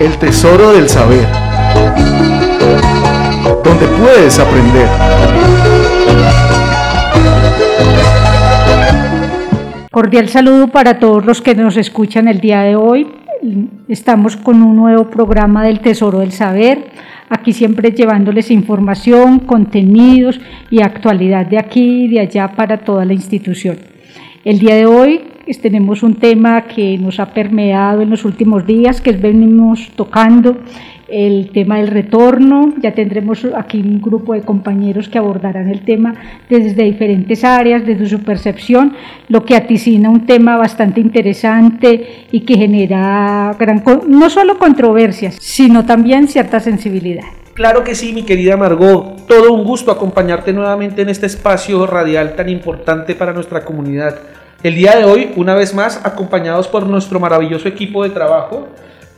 El tesoro del saber. Donde puedes aprender. Cordial saludo para todos los que nos escuchan el día de hoy. Estamos con un nuevo programa del Tesoro del Saber. Aquí siempre llevándoles información, contenidos y actualidad de aquí y de allá para toda la institución. El día de hoy tenemos un tema que nos ha permeado en los últimos días, que venimos tocando el tema del retorno. Ya tendremos aquí un grupo de compañeros que abordarán el tema desde diferentes áreas, desde su percepción, lo que aticina un tema bastante interesante y que genera gran, no solo controversias, sino también cierta sensibilidad. Claro que sí, mi querida Margot. Todo un gusto acompañarte nuevamente en este espacio radial tan importante para nuestra comunidad. El día de hoy, una vez más, acompañados por nuestro maravilloso equipo de trabajo,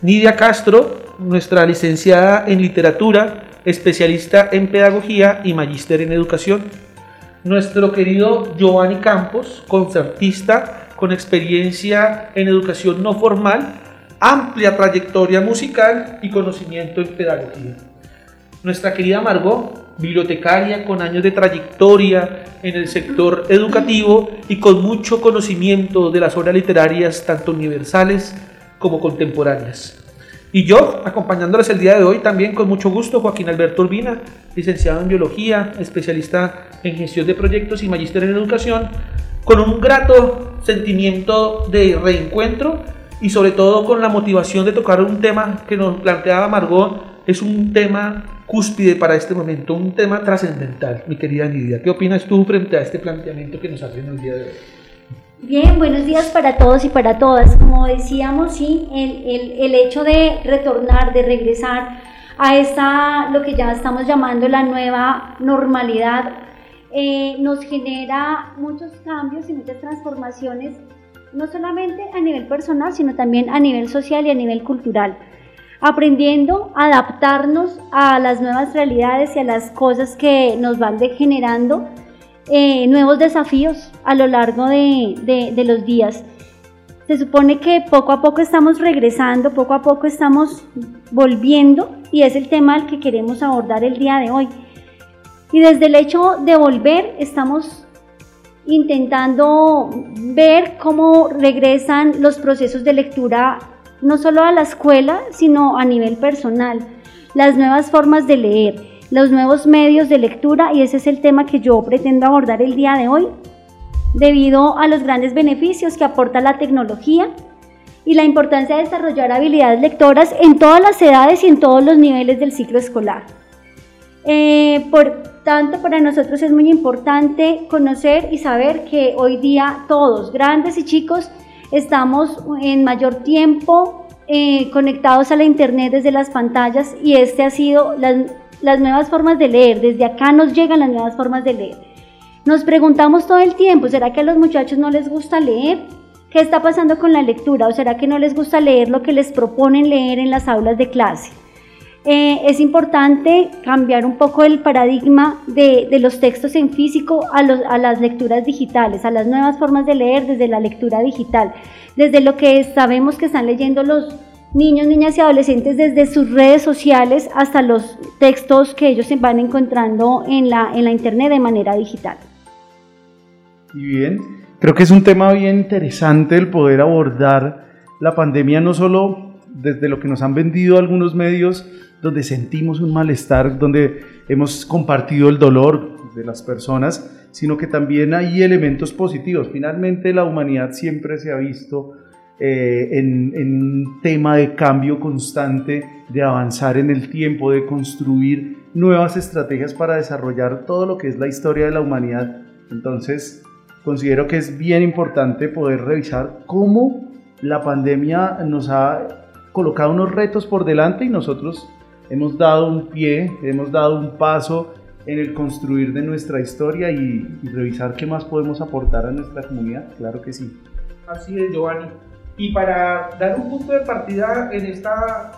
Nidia Castro, nuestra licenciada en literatura, especialista en pedagogía y magíster en educación. Nuestro querido Giovanni Campos, concertista con experiencia en educación no formal, amplia trayectoria musical y conocimiento en pedagogía. Nuestra querida Margot, bibliotecaria con años de trayectoria en el sector educativo y con mucho conocimiento de las obras literarias tanto universales como contemporáneas. Y yo, acompañándoles el día de hoy también con mucho gusto, Joaquín Alberto Urbina, licenciado en biología, especialista en gestión de proyectos y magíster en educación, con un grato sentimiento de reencuentro y sobre todo con la motivación de tocar un tema que nos planteaba Margot, es un tema cúspide para este momento, un tema trascendental, mi querida Nidia. ¿Qué opinas tú frente a este planteamiento que nos hacen el día de hoy? Bien, buenos días para todos y para todas. Como decíamos, sí, el, el, el hecho de retornar, de regresar a esta, lo que ya estamos llamando la nueva normalidad, eh, nos genera muchos cambios y muchas transformaciones, no solamente a nivel personal, sino también a nivel social y a nivel cultural aprendiendo a adaptarnos a las nuevas realidades y a las cosas que nos van generando eh, nuevos desafíos a lo largo de, de los días. Se supone que poco a poco estamos regresando, poco a poco estamos volviendo y es el tema al que queremos abordar el día de hoy. Y desde el hecho de volver estamos intentando ver cómo regresan los procesos de lectura no solo a la escuela, sino a nivel personal, las nuevas formas de leer, los nuevos medios de lectura y ese es el tema que yo pretendo abordar el día de hoy, debido a los grandes beneficios que aporta la tecnología y la importancia de desarrollar habilidades lectoras en todas las edades y en todos los niveles del ciclo escolar. Eh, por tanto, para nosotros es muy importante conocer y saber que hoy día todos, grandes y chicos, estamos en mayor tiempo eh, conectados a la internet desde las pantallas y este ha sido las, las nuevas formas de leer, desde acá nos llegan las nuevas formas de leer. Nos preguntamos todo el tiempo, ¿será que a los muchachos no les gusta leer? ¿Qué está pasando con la lectura? ¿O será que no les gusta leer lo que les proponen leer en las aulas de clase? Eh, es importante cambiar un poco el paradigma de, los textos en físico a, a, las lecturas digitales, a las nuevas formas de leer desde la lectura digital, desde lo que sabemos que están leyendo los niños, niñas y adolescentes desde sus redes sociales hasta los textos que ellos se van encontrando en la, en la internet de manera digital. Y bien, creo que es un tema bien interesante el poder abordar la pandemia no solo desde lo que nos han vendido algunos medios, donde sentimos un malestar, donde hemos compartido el dolor de las personas, sino que también hay elementos positivos. Finalmente la humanidad siempre se ha visto eh, en, en, un tema de cambio constante, de avanzar en el tiempo, de construir nuevas estrategias para desarrollar todo lo que es la historia de la humanidad. Entonces, considero que es bien importante poder revisar cómo la pandemia nos ha colocado unos retos por delante y nosotros hemos dado un pie, hemos dado un paso en el construir de nuestra historia y, revisar qué más podemos aportar a nuestra comunidad, claro que sí. Así es, Giovanni. Y para dar un punto de partida en esta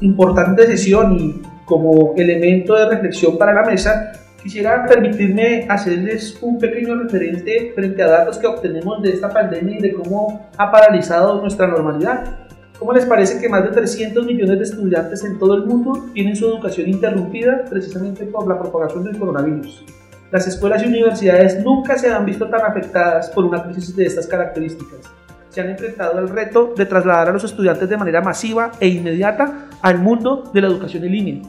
importante sesión y como elemento de reflexión para la mesa, quisiera permitirme hacerles un pequeño referente frente a datos que obtenemos de esta pandemia y de cómo ha paralizado nuestra normalidad. ¿Cómo les parece que más de 300 millones de estudiantes en todo el mundo tienen su educación interrumpida precisamente por la propagación del coronavirus? Las escuelas y universidades nunca se han visto tan afectadas por una crisis de estas características. Se han enfrentado al reto de trasladar a los estudiantes de manera masiva e inmediata al mundo de la educación en línea.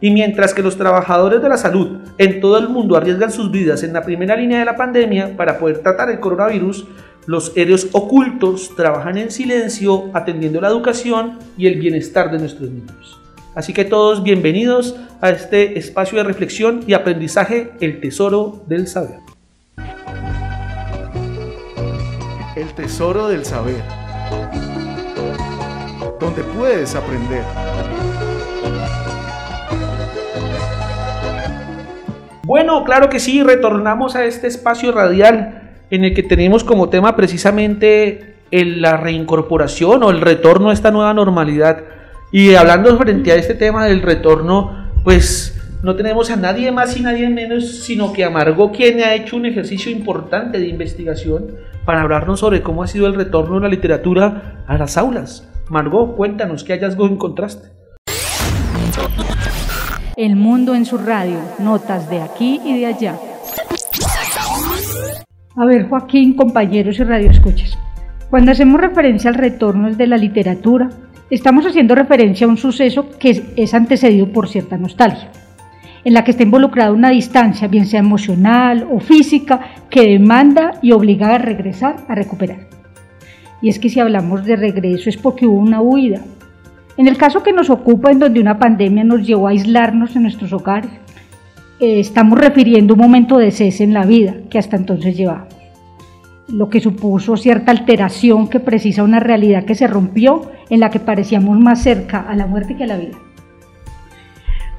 Y mientras que los trabajadores de la salud en todo el mundo arriesgan sus vidas en la primera línea de la pandemia para poder tratar el coronavirus, los héroes ocultos trabajan en silencio atendiendo la educación y el bienestar de nuestros niños. Así que todos bienvenidos a este espacio de reflexión y aprendizaje, el tesoro del saber. El tesoro del saber, donde puedes aprender. Bueno, claro que sí, retornamos a este espacio radial en el que tenemos como tema precisamente la reincorporación o el retorno a esta nueva normalidad. Y hablando frente a este tema del retorno, pues no tenemos a nadie más y nadie menos, sino que a Margot, quien ha hecho un ejercicio importante de investigación para hablarnos sobre cómo ha sido el retorno de la literatura a las aulas. Margot, cuéntanos qué hallazgo encontraste. El mundo en su radio, notas de aquí y de allá. A ver, Joaquín, compañeros y radioescuchas. Cuando hacemos referencia al retorno de la literatura, estamos haciendo referencia a un suceso que es antecedido por cierta nostalgia, en la que está involucrada una distancia, bien sea emocional o física, que demanda y obliga a regresar a recuperar. Y es que si hablamos de regreso es porque hubo una huida. En el caso que nos ocupa, en donde una pandemia nos llevó a aislarnos en nuestros hogares, eh, estamos refiriendo un momento de cese en la vida que hasta entonces llevábamos, lo que supuso cierta alteración que precisa una realidad que se rompió en la que parecíamos más cerca a la muerte que a la vida.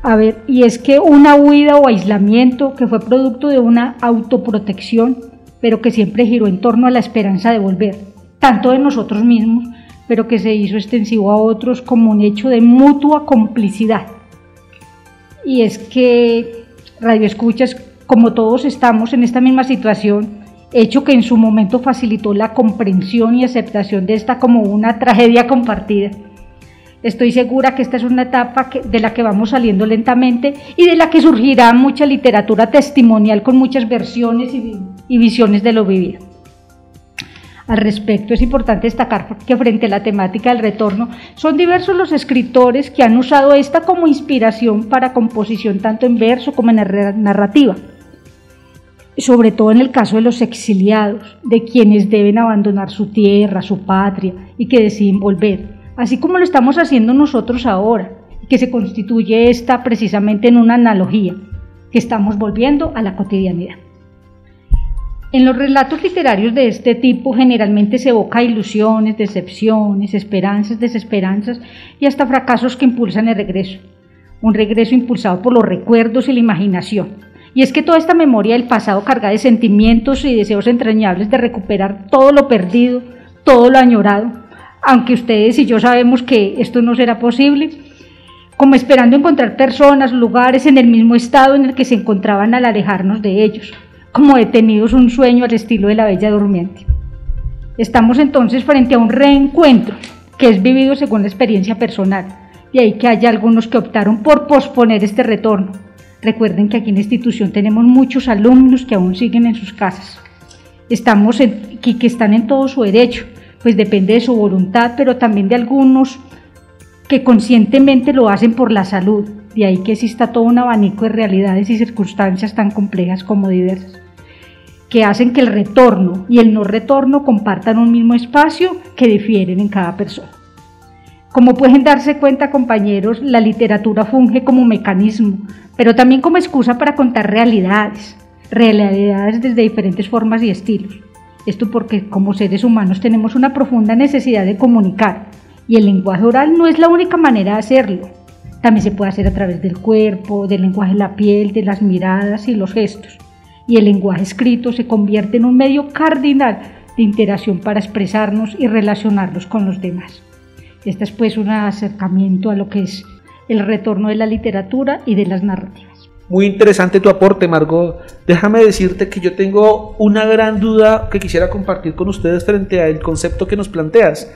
A ver, y es que una huida o aislamiento que fue producto de una autoprotección, pero que siempre giró en torno a la esperanza de volver, tanto de nosotros mismos, pero que se hizo extensivo a otros como un hecho de mutua complicidad. Y es que Radio Escuchas, como todos estamos en esta misma situación, hecho que en su momento facilitó la comprensión y aceptación de esta como una tragedia compartida. Estoy segura que esta es una etapa de la que vamos saliendo lentamente y de la que surgirá mucha literatura testimonial con muchas versiones y, y visiones de lo vivido. Al respecto, es importante destacar que frente a la temática del retorno, son diversos los escritores que han usado esta como inspiración para composición tanto en verso como en narrativa. Sobre todo en el caso de los exiliados, de quienes deben abandonar su tierra, su patria y que deciden volver, así como lo estamos haciendo nosotros ahora, que se constituye esta precisamente en una analogía, que estamos volviendo a la cotidianidad. En los relatos literarios de este tipo generalmente se evoca ilusiones, decepciones, esperanzas, desesperanzas y hasta fracasos que impulsan el regreso. Un regreso impulsado por los recuerdos y la imaginación. Y es que toda esta memoria del pasado carga de sentimientos y deseos entrañables de recuperar todo lo perdido, todo lo añorado, aunque ustedes y yo sabemos que esto no será posible, como esperando encontrar personas, lugares en el mismo estado en el que se encontraban al alejarnos de ellos como detenidos un sueño al estilo de la Bella Durmiente. Estamos entonces frente a un reencuentro que es vivido según la experiencia personal, y ahí que haya algunos que optaron por posponer este retorno. Recuerden que aquí en la institución tenemos muchos alumnos que aún siguen en sus casas. Estamos aquí que están en todo su derecho, pues depende de su voluntad, pero también de algunos que conscientemente lo hacen por la salud, de ahí que exista todo un abanico de realidades y circunstancias tan complejas como diversas que hacen que el retorno y el no retorno compartan un mismo espacio que difieren en cada persona. Como pueden darse cuenta, compañeros, la literatura funge como mecanismo, pero también como excusa para contar realidades, realidades desde diferentes formas y estilos. Esto porque como seres humanos tenemos una profunda necesidad de comunicar y el lenguaje oral no es la única manera de hacerlo. También se puede hacer a través del cuerpo, del lenguaje de la piel, de las miradas y los gestos y el lenguaje escrito se convierte en un medio cardinal de interacción para expresarnos y relacionarnos con los demás. Este es pues un acercamiento a lo que es el retorno de la literatura y de las narrativas. Muy interesante tu aporte, Margot. Déjame decirte que yo tengo una gran duda que quisiera compartir con ustedes frente al concepto que nos planteas.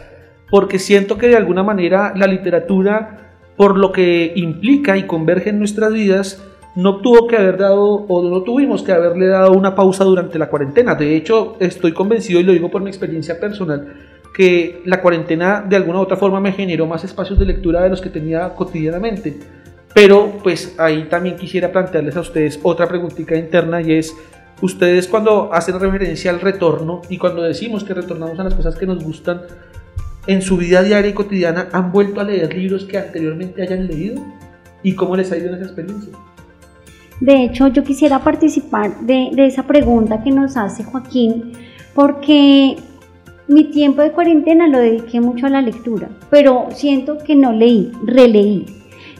porque siento que de alguna manera la literatura, por lo que implica y converge en nuestras vidas, no tuvo que haber dado o no tuvimos que haberle dado una pausa durante la cuarentena. De hecho, estoy convencido y lo digo por mi experiencia personal que la cuarentena de alguna u otra forma me generó más espacios de lectura de los que tenía cotidianamente. Pero pues ahí también quisiera plantearles a ustedes otra preguntita interna y es, ustedes cuando hacen referencia al retorno y cuando decimos que retornamos a las cosas que nos gustan, en su vida diaria y cotidiana han vuelto a leer libros que anteriormente hayan leído y cómo les ha ido en esa experiencia. De hecho, yo quisiera participar de, esa pregunta que nos hace Joaquín, porque mi tiempo de cuarentena lo dediqué mucho a la lectura, pero siento que no leí, releí.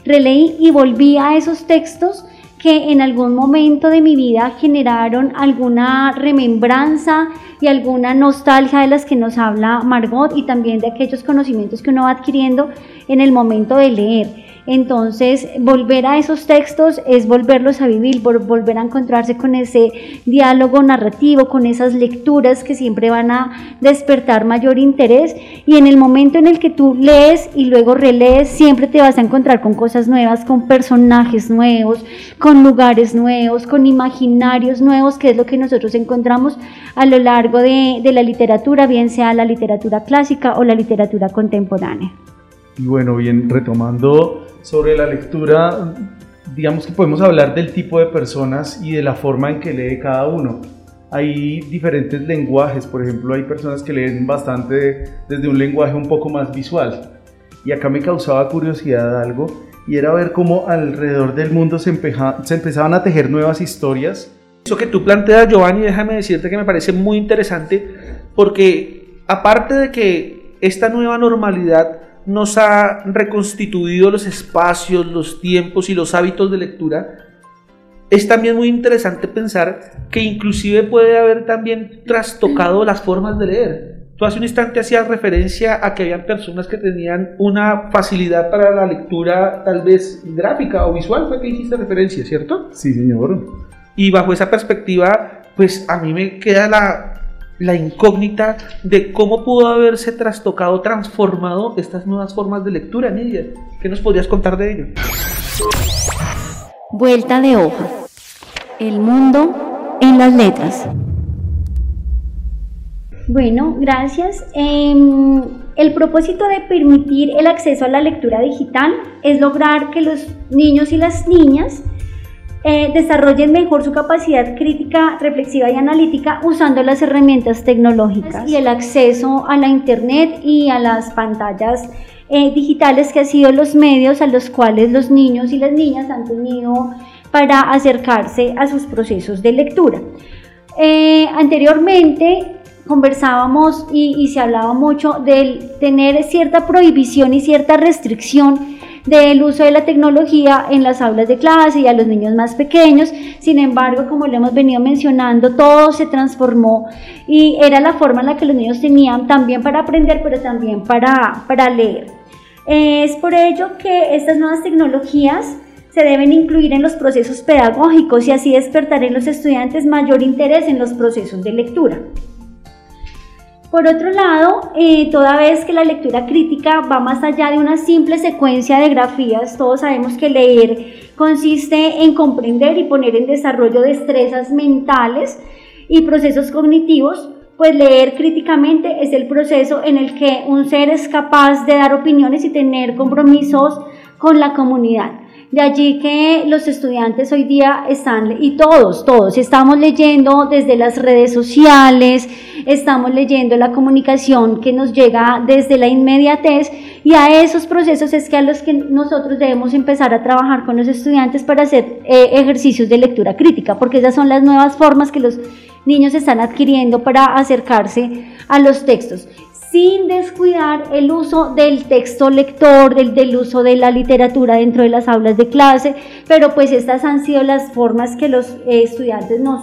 Releí y volví a esos textos que en algún momento de mi vida generaron alguna remembranza y alguna nostalgia de las que nos habla Margot y también de aquellos conocimientos que uno va adquiriendo en el momento de leer. Entonces, volver a esos textos es volverlos a vivir, volver a encontrarse con ese diálogo narrativo, con esas lecturas que siempre van a despertar mayor interés. Y en el momento en el que tú lees y luego relees, siempre te vas a encontrar con cosas nuevas, con personajes nuevos, con lugares nuevos, con imaginarios nuevos, que es lo que nosotros encontramos a lo largo de, de la literatura, bien sea la literatura clásica o la literatura contemporánea. Y bueno, bien, retomando sobre la lectura, digamos que podemos hablar del tipo de personas y de la forma en que lee cada uno. Hay diferentes lenguajes, por ejemplo, hay personas que leen bastante desde un lenguaje un poco más visual. Y acá me causaba curiosidad algo, y era ver cómo alrededor del mundo se, se empezaban a tejer nuevas historias. Eso que tú planteas, Giovanni, déjame decirte que me parece muy interesante, porque aparte de que esta nueva normalidad nos ha reconstituido los espacios, los tiempos y los hábitos de lectura, es también muy interesante pensar que inclusive puede haber también trastocado las formas de leer. Tú hace un instante hacías referencia a que habían personas que tenían una facilidad para la lectura tal vez gráfica o visual, fue que hiciste referencia, ¿cierto? Sí, señor. Y bajo esa perspectiva, pues a mí me queda la, la incógnita de cómo pudo haberse trastocado, transformado estas nuevas formas de lectura, Nidia. ¿Qué nos podrías contar de ello? Vuelta de hoja. El mundo en las letras. Bueno, gracias. Em, el propósito de permitir el acceso a la lectura digital es lograr que los niños y las niñas eh, desarrollen mejor su capacidad crítica, reflexiva y analítica usando las herramientas tecnológicas y el acceso a la Internet y a las pantallas eh, digitales que han sido los medios a los cuales los niños y las niñas han tenido para acercarse a sus procesos de lectura. Eh, anteriormente conversábamos y, y se hablaba mucho del tener cierta prohibición y cierta restricción del uso de la tecnología en las aulas de clase y a los niños más pequeños. Sin embargo, como le hemos venido mencionando, todo se transformó y era la forma en la que los niños tenían también para aprender, pero también para, para leer. Es por ello que estas nuevas tecnologías se deben incluir en los procesos pedagógicos y así despertar en los estudiantes mayor interés en los procesos de lectura. Por otro lado, eh, toda vez que la lectura crítica va más allá de una simple secuencia de grafías, todos sabemos que leer consiste en comprender y poner en desarrollo destrezas mentales y procesos cognitivos, pues leer críticamente es el proceso en el que un ser es capaz de dar opiniones y tener compromisos con la comunidad. De allí que los estudiantes hoy día están, y todos, todos, estamos leyendo desde las redes sociales, estamos leyendo la comunicación que nos llega desde la inmediatez y a esos procesos es que a los que nosotros debemos empezar a trabajar con los estudiantes para hacer eh, ejercicios de lectura crítica, porque esas son las nuevas formas que los niños están adquiriendo para acercarse a los textos sin descuidar el uso del texto lector, del, uso de la literatura dentro de las aulas de clase, pero pues estas han sido las formas que los eh, estudiantes nos,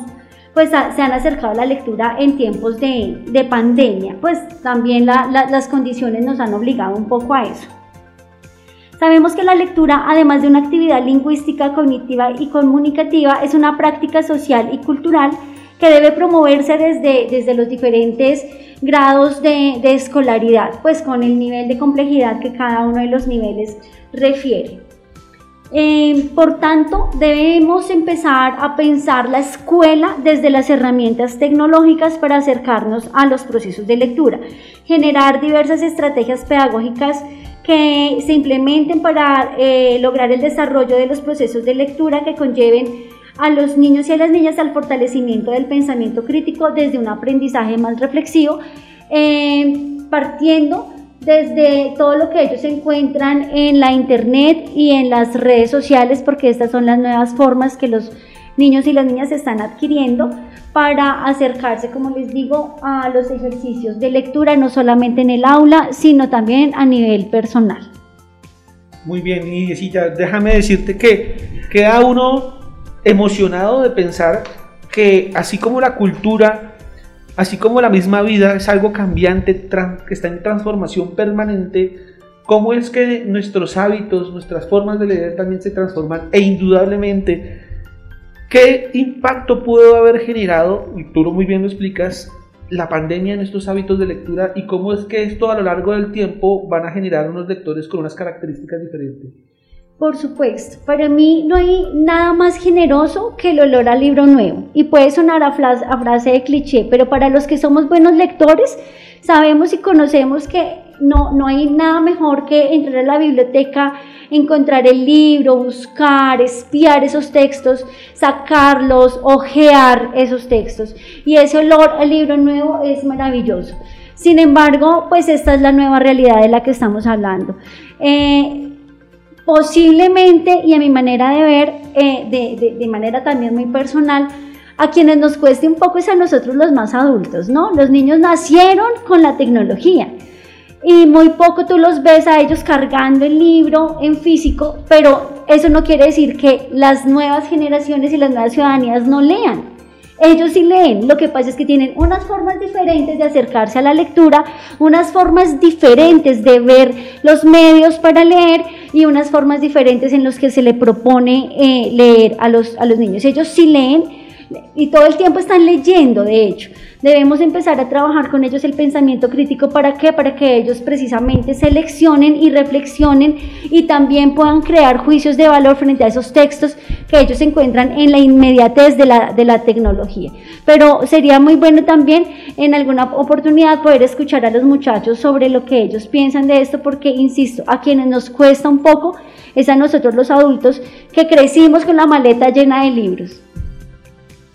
pues se han acercado a la lectura en tiempos de, de pandemia, pues también la, la, las condiciones nos han obligado un poco a eso. Sabemos que la lectura, además de una actividad lingüística, cognitiva y comunicativa, es una práctica social y cultural que debe promoverse desde, desde los diferentes grados de, escolaridad, pues con el nivel de complejidad que cada uno de los niveles refiere. Eh, por tanto, debemos empezar a pensar la escuela desde las herramientas tecnológicas para acercarnos a los procesos de lectura, generar diversas estrategias pedagógicas que se implementen para eh, lograr el desarrollo de los procesos de lectura que conlleven a los niños y a las niñas al fortalecimiento del pensamiento crítico desde un aprendizaje más reflexivo, eh, partiendo desde todo lo que ellos encuentran en la internet y en las redes sociales, porque estas son las nuevas formas que los niños y las niñas están adquiriendo para acercarse, como les digo, a los ejercicios de lectura, no solamente en el aula, sino también a nivel personal. Muy bien, ya déjame decirte que queda uno emocionado de pensar que así como la cultura Así como la misma vida es algo cambiante, que está en transformación permanente, ¿cómo es que nuestros hábitos, nuestras formas de leer también se transforman? E indudablemente, ¿qué impacto pudo haber generado, y tú muy bien lo explicas, la pandemia en estos hábitos de lectura y cómo es que esto a lo largo del tiempo van a generar unos lectores con unas características diferentes? Por supuesto, para mí no hay nada más generoso que el olor al libro nuevo. Y puede sonar a, frase de cliché, pero para los que somos buenos lectores, sabemos y conocemos que no, no hay nada mejor que entrar a la biblioteca, encontrar el libro, buscar, espiar esos textos, sacarlos, ojear esos textos. Y ese olor al libro nuevo es maravilloso. Sin embargo, pues esta es la nueva realidad de la que estamos hablando. Eh, posiblemente, y a mi manera de ver, eh, de, de, manera también muy personal, a quienes nos cueste un poco es a nosotros los más adultos, ¿no? Los niños nacieron con la tecnología y muy poco tú los ves a ellos cargando el libro en físico, pero eso no quiere decir que las nuevas generaciones y las nuevas ciudadanías no lean. Ellos sí leen, lo que pasa es que tienen unas formas diferentes de acercarse a la lectura, unas formas diferentes de ver los medios para leer y unas formas diferentes en las que se le propone eh, leer a los, a los niños. Ellos sí leen y todo el tiempo están leyendo, de hecho. Debemos empezar a trabajar con ellos el pensamiento crítico. ¿Para qué? Para que ellos precisamente seleccionen y reflexionen y también puedan crear juicios de valor frente a esos textos que ellos encuentran en la inmediatez de la, de la tecnología. Pero sería muy bueno también en alguna oportunidad poder escuchar a los muchachos sobre lo que ellos piensan de esto, porque, insisto, a quienes nos cuesta un poco es a nosotros los adultos que crecimos con la maleta llena de libros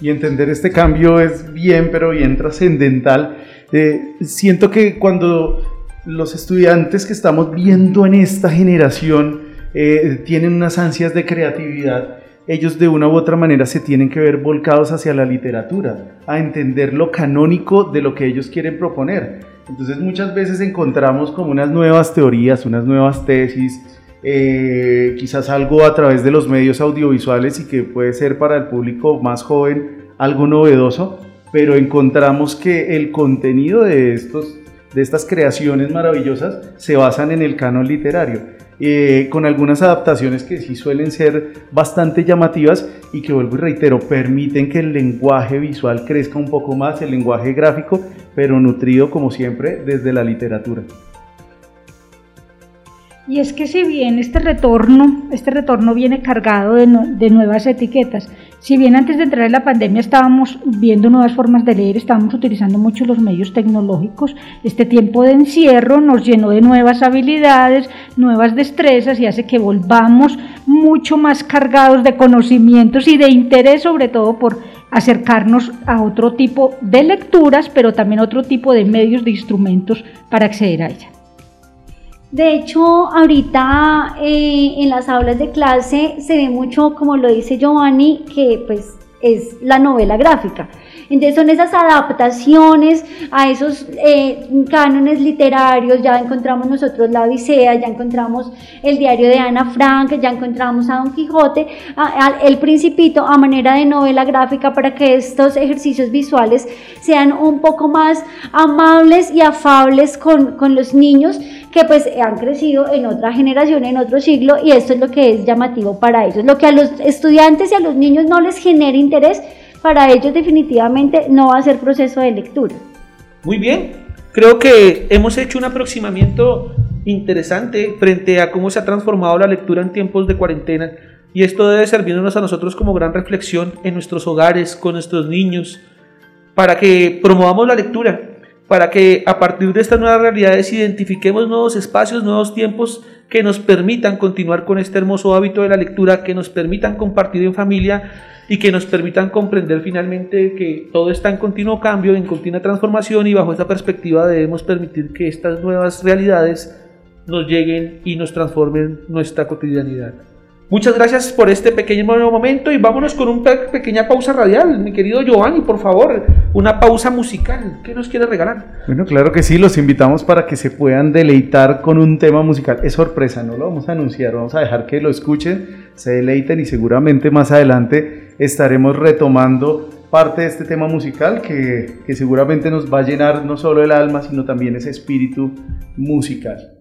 y entender este cambio es bien, pero bien trascendental. Eh, siento que cuando los estudiantes que estamos viendo en esta generación eh, tienen unas ansias de creatividad, ellos de una u otra manera se tienen que ver volcados hacia la literatura, a entender lo canónico de lo que ellos quieren proponer. Entonces muchas veces encontramos como unas nuevas teorías, unas nuevas tesis, eh, quizás algo a través de los medios audiovisuales y que puede ser para el público más joven algo novedoso, pero encontramos que el contenido de, estos, de estas creaciones maravillosas se basan en el canon literario. Eh, con algunas adaptaciones que sí suelen ser bastante llamativas y que vuelvo y reitero, permiten que el lenguaje visual crezca un poco más, el lenguaje gráfico, pero nutrido como siempre desde la literatura. Y es que si bien este retorno, este retorno viene cargado de, nuevas etiquetas, si bien antes de entrar en la pandemia estábamos viendo nuevas formas de leer, estábamos utilizando mucho los medios tecnológicos, este tiempo de encierro nos llenó de nuevas habilidades, nuevas destrezas y hace que volvamos mucho más cargados de conocimientos y de interés sobre todo por acercarnos a otro tipo de lecturas, pero también otro tipo de medios, de instrumentos para acceder a ella. De hecho, ahorita eh, en las aulas de clase se ve mucho, como lo dice Giovanni, que pues es la novela gráfica. Entonces son esas adaptaciones a esos eh, cánones literarios, ya encontramos nosotros la Odisea, ya encontramos el diario de Ana Frank, ya encontramos a Don Quijote, El Principito a manera de novela gráfica para que estos ejercicios visuales sean un poco más amables y afables con, con los niños que pues han crecido en otra generación, en otro siglo, y esto es lo que es llamativo para ellos. Lo que a los estudiantes y a los niños no les genera interés, para ellos definitivamente no va a ser proceso de lectura. Muy bien, creo que hemos hecho un aproximamiento interesante frente a cómo se ha transformado la lectura en tiempos de cuarentena y esto debe servirnos a nosotros como gran reflexión en nuestros hogares, con nuestros niños, para que promovamos la lectura, para que a partir de estas nuevas realidades identifiquemos nuevos espacios, nuevos tiempos que nos permitan continuar con este hermoso hábito de la lectura, que nos permitan compartir en familia y que nos permitan comprender finalmente que todo está en continuo cambio, en continua transformación y bajo esta perspectiva debemos permitir que estas nuevas realidades nos lleguen y nos transformen nuestra cotidianidad. Muchas gracias por este pequeño momento y vámonos con una pequeña pausa radial. Mi querido Giovanni, por favor, una pausa musical. ¿Qué nos quiere regalar? Bueno, claro que sí, los invitamos para que se puedan deleitar con un tema musical. Es sorpresa, no lo vamos a anunciar, vamos a dejar que lo escuchen, se deleiten y seguramente más adelante estaremos retomando parte de este tema musical que, que seguramente nos va a llenar no solo el alma, sino también ese espíritu musical.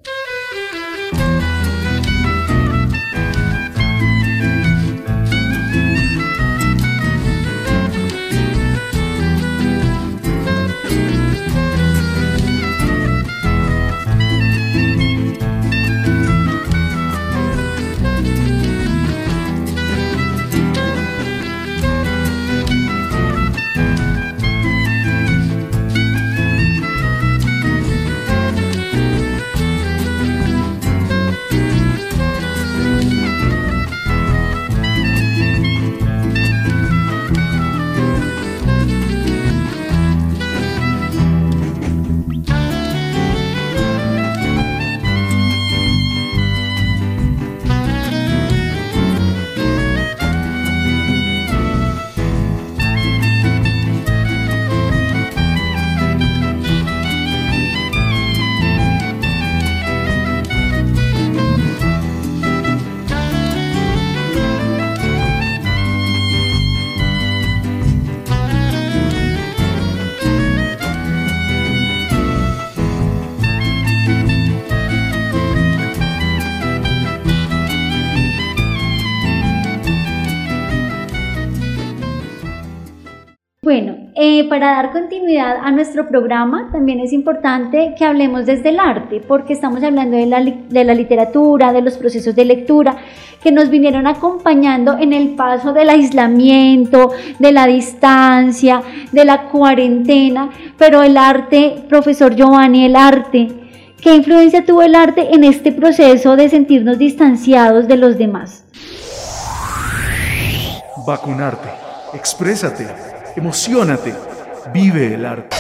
Eh, para dar continuidad a nuestro programa, también es importante que hablemos desde el arte, porque estamos hablando de la, de la, literatura, de los procesos de lectura, que nos vinieron acompañando en el paso del aislamiento, de la distancia, de la cuarentena, pero el arte, profesor Giovanni, el arte, ¿qué influencia tuvo el arte en este proceso de sentirnos distanciados de los demás? Vacunarte, exprésate emocionate, vive el arte.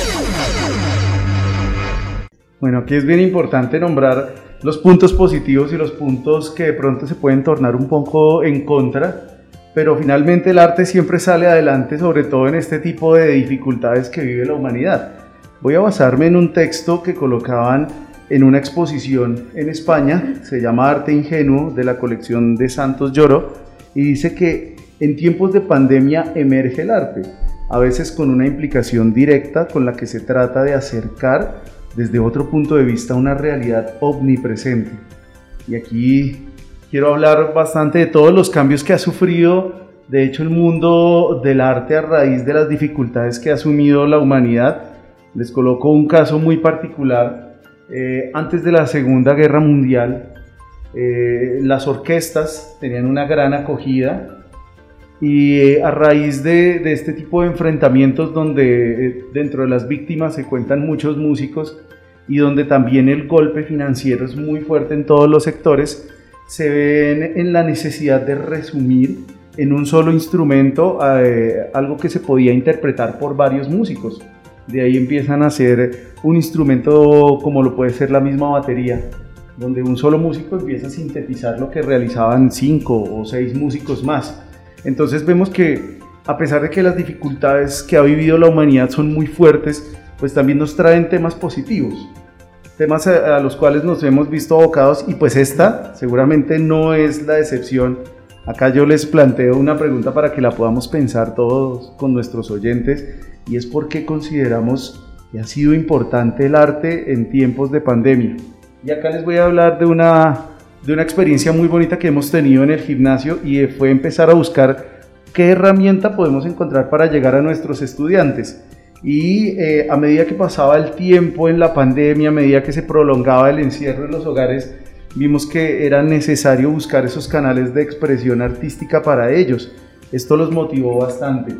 Bueno, aquí es bien importante nombrar los puntos positivos y los puntos que de pronto se pueden tornar un poco en contra, pero finalmente el arte siempre sale adelante, sobre todo en este tipo de dificultades que vive la humanidad. Voy a basarme en un texto que colocaban en una exposición en España, se llama Arte Ingenuo, de la colección de Santos Lloro, y dice que en tiempos de pandemia emerge el arte a veces con una implicación directa con la que se trata de acercar desde otro punto de vista una realidad omnipresente. Y aquí quiero hablar bastante de todos los cambios que ha sufrido, de hecho, el mundo del arte a raíz de las dificultades que ha asumido la humanidad. Les coloco un caso muy particular. Eh, antes de la Segunda Guerra Mundial, eh, las orquestas tenían una gran acogida y eh, a raíz de, este tipo de enfrentamientos donde eh, dentro de las víctimas se cuentan muchos músicos y donde también el golpe financiero es muy fuerte en todos los sectores, se ven en la necesidad de resumir en un solo instrumento eh, algo que se podía interpretar por varios músicos. De ahí empiezan a hacer un instrumento como lo puede ser la misma batería, donde un solo músico empieza a sintetizar lo que realizaban cinco o seis músicos más. Entonces vemos que a pesar de que las dificultades que ha vivido la humanidad son muy fuertes, pues también nos traen temas positivos, temas a, los cuales nos hemos visto abocados y pues esta seguramente no es la excepción. Acá yo les planteo una pregunta para que la podamos pensar todos con nuestros oyentes y es por qué consideramos que ha sido importante el arte en tiempos de pandemia. Y acá les voy a hablar de una de una experiencia muy bonita que hemos tenido en el gimnasio y fue empezar a buscar qué herramienta podemos encontrar para llegar a nuestros estudiantes. Y eh, a medida que pasaba el tiempo en la pandemia, a medida que se prolongaba el encierro en los hogares, vimos que era necesario buscar esos canales de expresión artística para ellos. Esto los motivó bastante.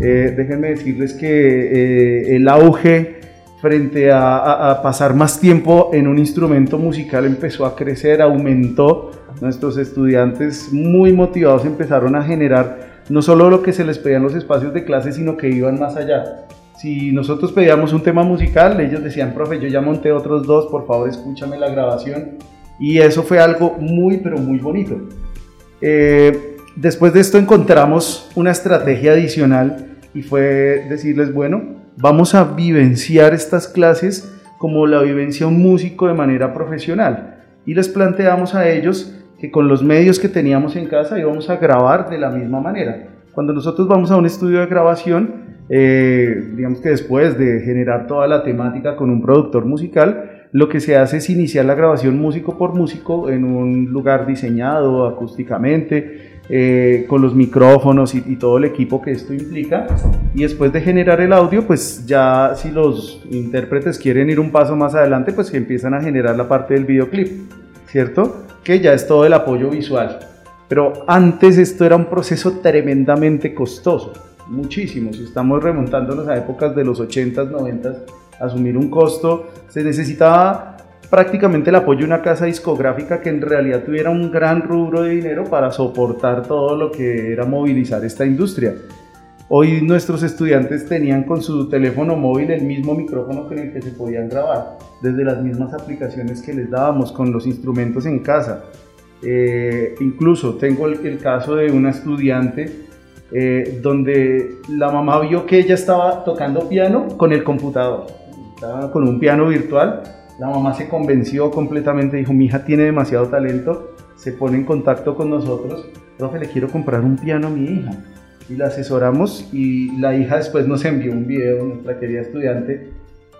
Eh, déjenme decirles que eh, el auge frente a, pasar más tiempo en un instrumento musical empezó a crecer, aumentó. Nuestros estudiantes muy motivados empezaron a generar no solo lo que se les pedían los espacios de clase, sino que iban más allá. Si nosotros pedíamos un tema musical, ellos decían, profe, yo ya monté otros dos, por favor escúchame la grabación. Y eso fue algo muy, pero muy bonito. Eh, después de esto encontramos una estrategia adicional y fue decirles, bueno, vamos a vivenciar estas clases como la vivencia un músico de manera profesional. Y les planteamos a ellos que con los medios que teníamos en casa íbamos a grabar de la misma manera. Cuando nosotros vamos a un estudio de grabación, eh, digamos que después de generar toda la temática con un productor musical, lo que se hace es iniciar la grabación músico por músico en un lugar diseñado acústicamente, eh, con los micrófonos y, todo el equipo que esto implica. Y después de generar el audio, pues ya si los intérpretes quieren ir un paso más adelante, pues que empiezan a generar la parte del videoclip, ¿cierto? Que ya es todo el apoyo visual. Pero antes esto era un proceso tremendamente costoso, muchísimo. Si estamos remontándonos a épocas de los 80s, 90s, asumir un costo, se necesitaba prácticamente el apoyo de una casa discográfica que en realidad tuviera un gran rubro de dinero para soportar todo lo que era movilizar esta industria. Hoy nuestros estudiantes tenían con su teléfono móvil el mismo micrófono con el que se podían grabar, desde las mismas aplicaciones que les dábamos con los instrumentos en casa. Eh, incluso tengo el, caso de una estudiante eh, donde la mamá vio que ella estaba tocando piano con el computador, con un piano virtual la mamá se convenció completamente, dijo, mi hija tiene demasiado talento, se pone en contacto con nosotros, profe, le quiero comprar un piano a mi hija. Y la asesoramos y la hija después nos envió un video, nuestra querida estudiante,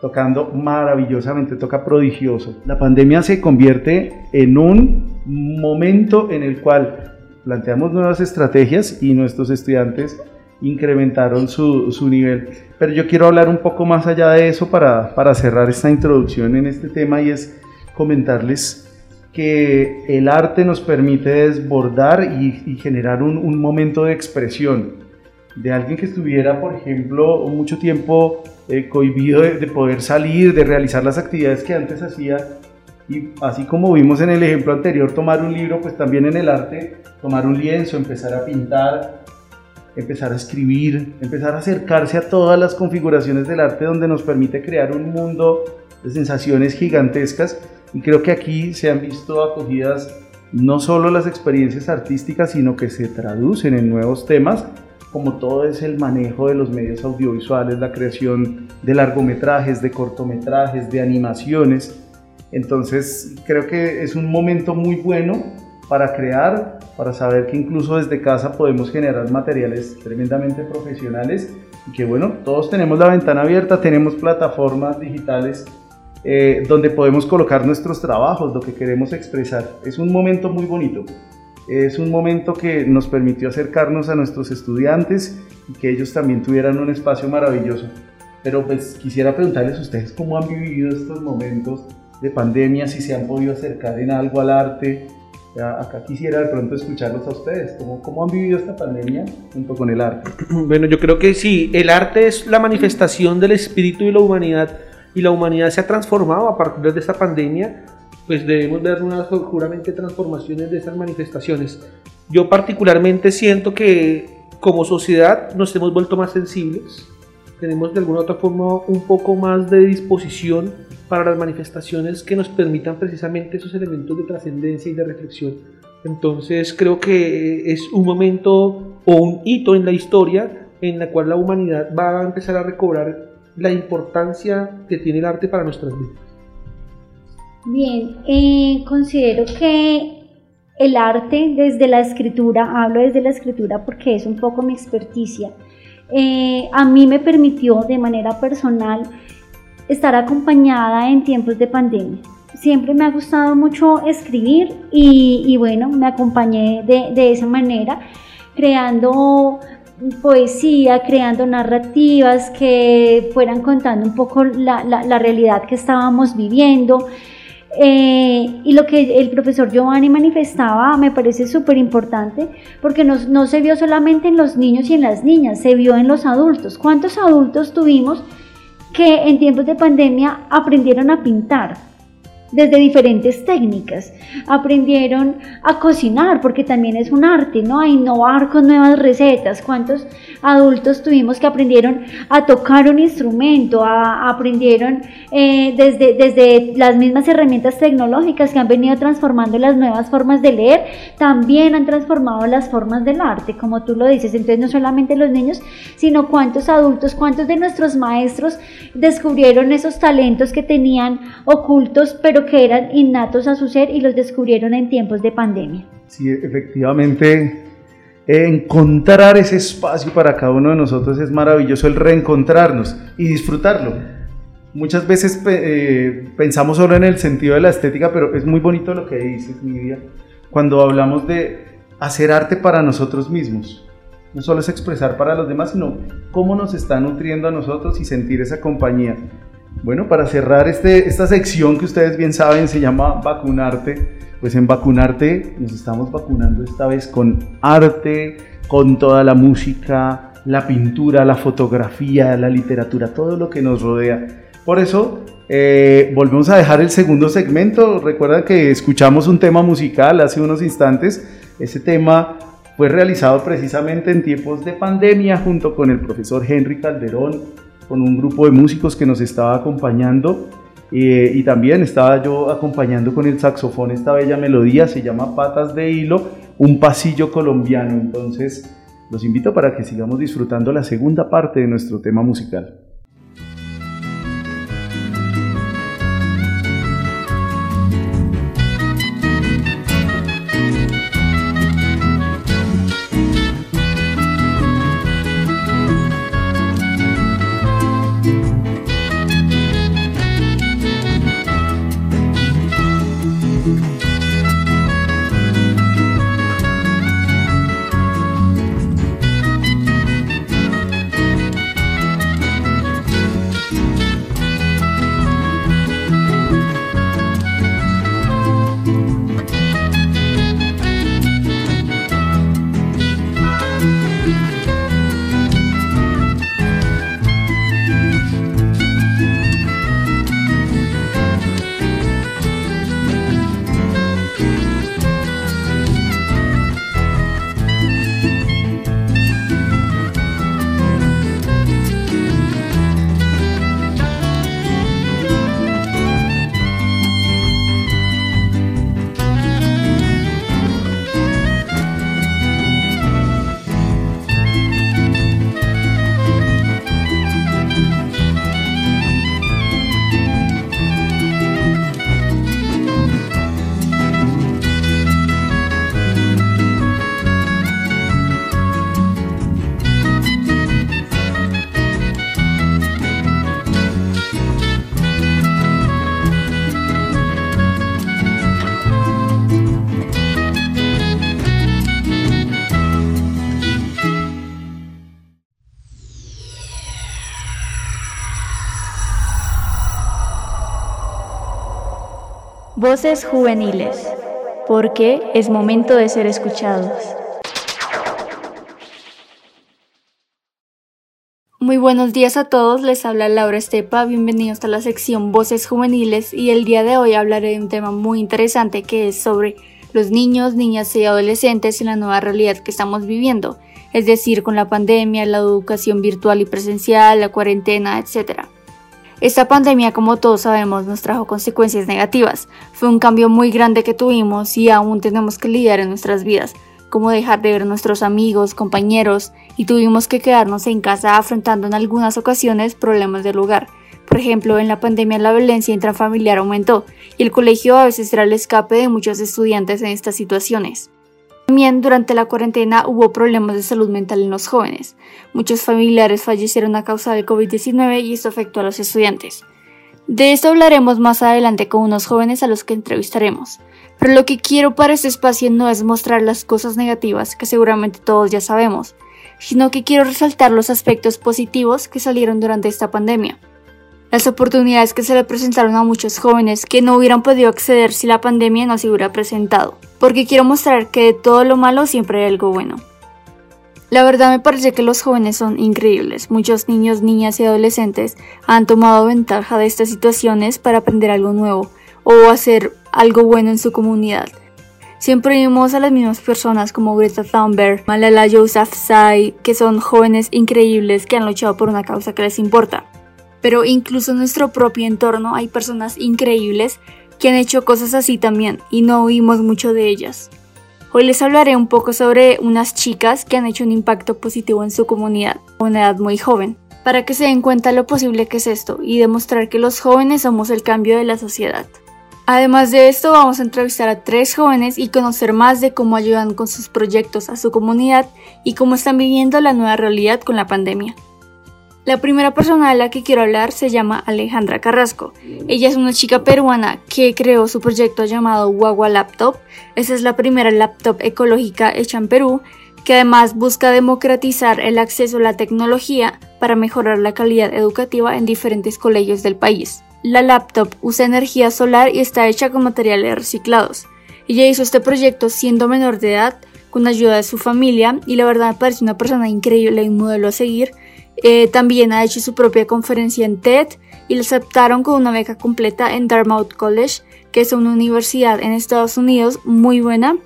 tocando maravillosamente, toca prodigioso. La pandemia se convierte en un momento en el cual planteamos nuevas estrategias y nuestros estudiantes incrementaron su, su, nivel. Pero yo quiero hablar un poco más allá de eso para, para cerrar esta introducción en este tema y es comentarles que el arte nos permite desbordar y, generar un, un, momento de expresión de alguien que estuviera, por ejemplo, mucho tiempo eh, cohibido de, de, poder salir, de realizar las actividades que antes hacía. Y así como vimos en el ejemplo anterior, tomar un libro, pues también en el arte, tomar un lienzo, empezar a pintar, empezar a escribir, empezar a acercarse a todas las configuraciones del arte donde nos permite crear un mundo de sensaciones gigantescas y creo que aquí se han visto acogidas no solo las experiencias artísticas, sino que se traducen en nuevos temas, como todo es el manejo de los medios audiovisuales, la creación de largometrajes, de cortometrajes, de animaciones. Entonces creo que es un momento muy bueno para crear, para saber que incluso desde casa podemos generar materiales tremendamente profesionales y que bueno, todos tenemos la ventana abierta, tenemos plataformas digitales eh, donde podemos colocar nuestros trabajos, lo que queremos expresar. Es un momento muy bonito, es un momento que nos permitió acercarnos a nuestros estudiantes y que ellos también tuvieran un espacio maravilloso. Pero pues quisiera preguntarles a ustedes cómo han vivido estos momentos de pandemia, si se han podido acercar en algo al arte, acá quisiera de pronto escucharlos a ustedes. ¿Cómo, ¿Cómo, han vivido esta pandemia junto con el arte? Bueno, yo creo que sí, el arte es la manifestación del espíritu de la humanidad y la humanidad se ha transformado a partir de esta pandemia, pues debemos ver unas seguramente transformaciones de esas manifestaciones. Yo particularmente siento que como sociedad nos hemos vuelto más sensibles, tenemos de alguna otra forma un poco más de disposición para las manifestaciones que nos permitan precisamente esos elementos de trascendencia y de reflexión. Entonces creo que es un momento o un hito en la historia en la cual la humanidad va a empezar a recobrar la importancia que tiene el arte para nuestras vidas. Bien, eh, considero que el arte desde la escritura, hablo desde la escritura porque es un poco mi experticia, eh, a mí me permitió de manera personal estar acompañada en tiempos de pandemia. Siempre me ha gustado mucho escribir y, bueno, me acompañé de, esa manera. creando poesía, creando narrativas que fueran contando un poco la, la, realidad que estábamos viviendo. Eh, y lo que el profesor Giovanni manifestaba me parece súper importante porque no, no se vio solamente en los niños y en las niñas, se vio en los adultos. ¿Cuántos adultos tuvimos que en tiempos de pandemia aprendieron a pintar? Desde diferentes técnicas. Aprendieron a cocinar, porque también es un arte, ¿no? A innovar con nuevas recetas. ¿Cuántos adultos tuvimos que aprendieron a tocar un instrumento? Aprendieron eh, desde, desde las mismas herramientas tecnológicas que han venido transformando las nuevas formas de leer, también han transformado las formas del arte, como tú lo dices. Entonces, no solamente los niños, sino cuántos adultos, cuántos de nuestros maestros descubrieron esos talentos que tenían ocultos, pero que eran innatos a su ser y los descubrieron en tiempos de pandemia. Sí, efectivamente, encontrar ese espacio para cada uno de nosotros es maravilloso, el reencontrarnos y disfrutarlo. Muchas veces eh, pensamos solo en el sentido de la estética, pero es muy bonito lo que dices, Nidia, cuando hablamos de hacer arte para nosotros mismos. No solo es expresar para los demás, sino cómo nos está nutriendo a nosotros y sentir esa compañía. Bueno, para cerrar este, esta sección que ustedes bien saben se llama Vacunarte, pues en Vacunarte nos estamos vacunando esta vez con arte, con toda la música, la pintura, la fotografía, la literatura, todo lo que nos rodea. Por eso eh, volvemos a dejar el segundo segmento. Recuerda que escuchamos un tema musical hace unos instantes. Ese tema fue realizado precisamente en tiempos de pandemia junto con el profesor Henry Calderón, con un grupo de músicos que nos estaba acompañando eh, y también estaba yo acompañando con el saxofón esta bella melodía, se llama Patas de Hilo, un pasillo colombiano. Entonces los invito para que sigamos disfrutando la segunda parte de nuestro tema musical. Voces juveniles, porque es momento de ser escuchados. Muy buenos días a todos, les habla Laura Estepa, bienvenidos a la sección Voces Juveniles y el día de hoy hablaré de un tema muy interesante que es sobre los niños, niñas y adolescentes en la nueva realidad que estamos viviendo, es decir, con la pandemia, la educación virtual y presencial, la cuarentena, etc. Esta pandemia, como todos sabemos, nos trajo consecuencias negativas. Fue un cambio muy grande que tuvimos y aún tenemos que lidiar en nuestras vidas, como dejar de ver a nuestros amigos, compañeros, y tuvimos que quedarnos en casa afrontando en algunas ocasiones problemas del hogar. Por ejemplo, en la pandemia la violencia intrafamiliar aumentó y el colegio a veces era el escape de muchos estudiantes en estas situaciones. También durante la cuarentena hubo problemas de salud mental en los jóvenes. Muchos familiares fallecieron a causa del COVID-19 y esto afectó a los estudiantes. De esto hablaremos más adelante con unos jóvenes a los que entrevistaremos. Pero lo que quiero para este espacio no es mostrar las cosas negativas que seguramente todos ya sabemos, sino que quiero resaltar los aspectos positivos que salieron durante esta pandemia. Las oportunidades que se le presentaron a muchos jóvenes que no hubieran podido acceder si la pandemia no se hubiera presentado, porque quiero mostrar que de todo lo malo siempre hay algo bueno. La verdad me parece que los jóvenes son increíbles. Muchos niños, niñas y adolescentes han tomado ventaja de estas situaciones para aprender algo nuevo o hacer algo bueno en su comunidad. Siempre vimos a las mismas personas como Greta Thunberg, Malala Yousafzai, que son jóvenes increíbles que han luchado por una causa que les importa. Pero incluso en nuestro propio entorno hay personas increíbles que han hecho cosas así también y no oímos mucho de ellas. Hoy les hablaré un poco sobre unas chicas que han hecho un impacto positivo en su comunidad a una edad muy joven, para que se den cuenta lo posible que es esto y demostrar que los jóvenes somos el cambio de la sociedad. Además de esto, vamos a entrevistar a tres jóvenes y conocer más de cómo ayudan con sus proyectos a su comunidad y cómo están viviendo la nueva realidad con la pandemia. La primera persona de la que quiero hablar se llama Alejandra Carrasco. Ella es una chica peruana que creó su proyecto llamado Guagua Laptop. Esa es la primera laptop ecológica hecha en Perú, que además busca democratizar el acceso a la tecnología para mejorar la calidad educativa en diferentes colegios del país. La laptop usa energía solar y está hecha con materiales reciclados. Ella hizo este proyecto siendo menor de edad, con ayuda de su familia, y la verdad me parece una persona increíble y un modelo a seguir eh, también ha hecho su propia conferencia en TED y lo aceptaron con una beca completa en Dartmouth College, que es una universidad en Estados Unidos muy buena.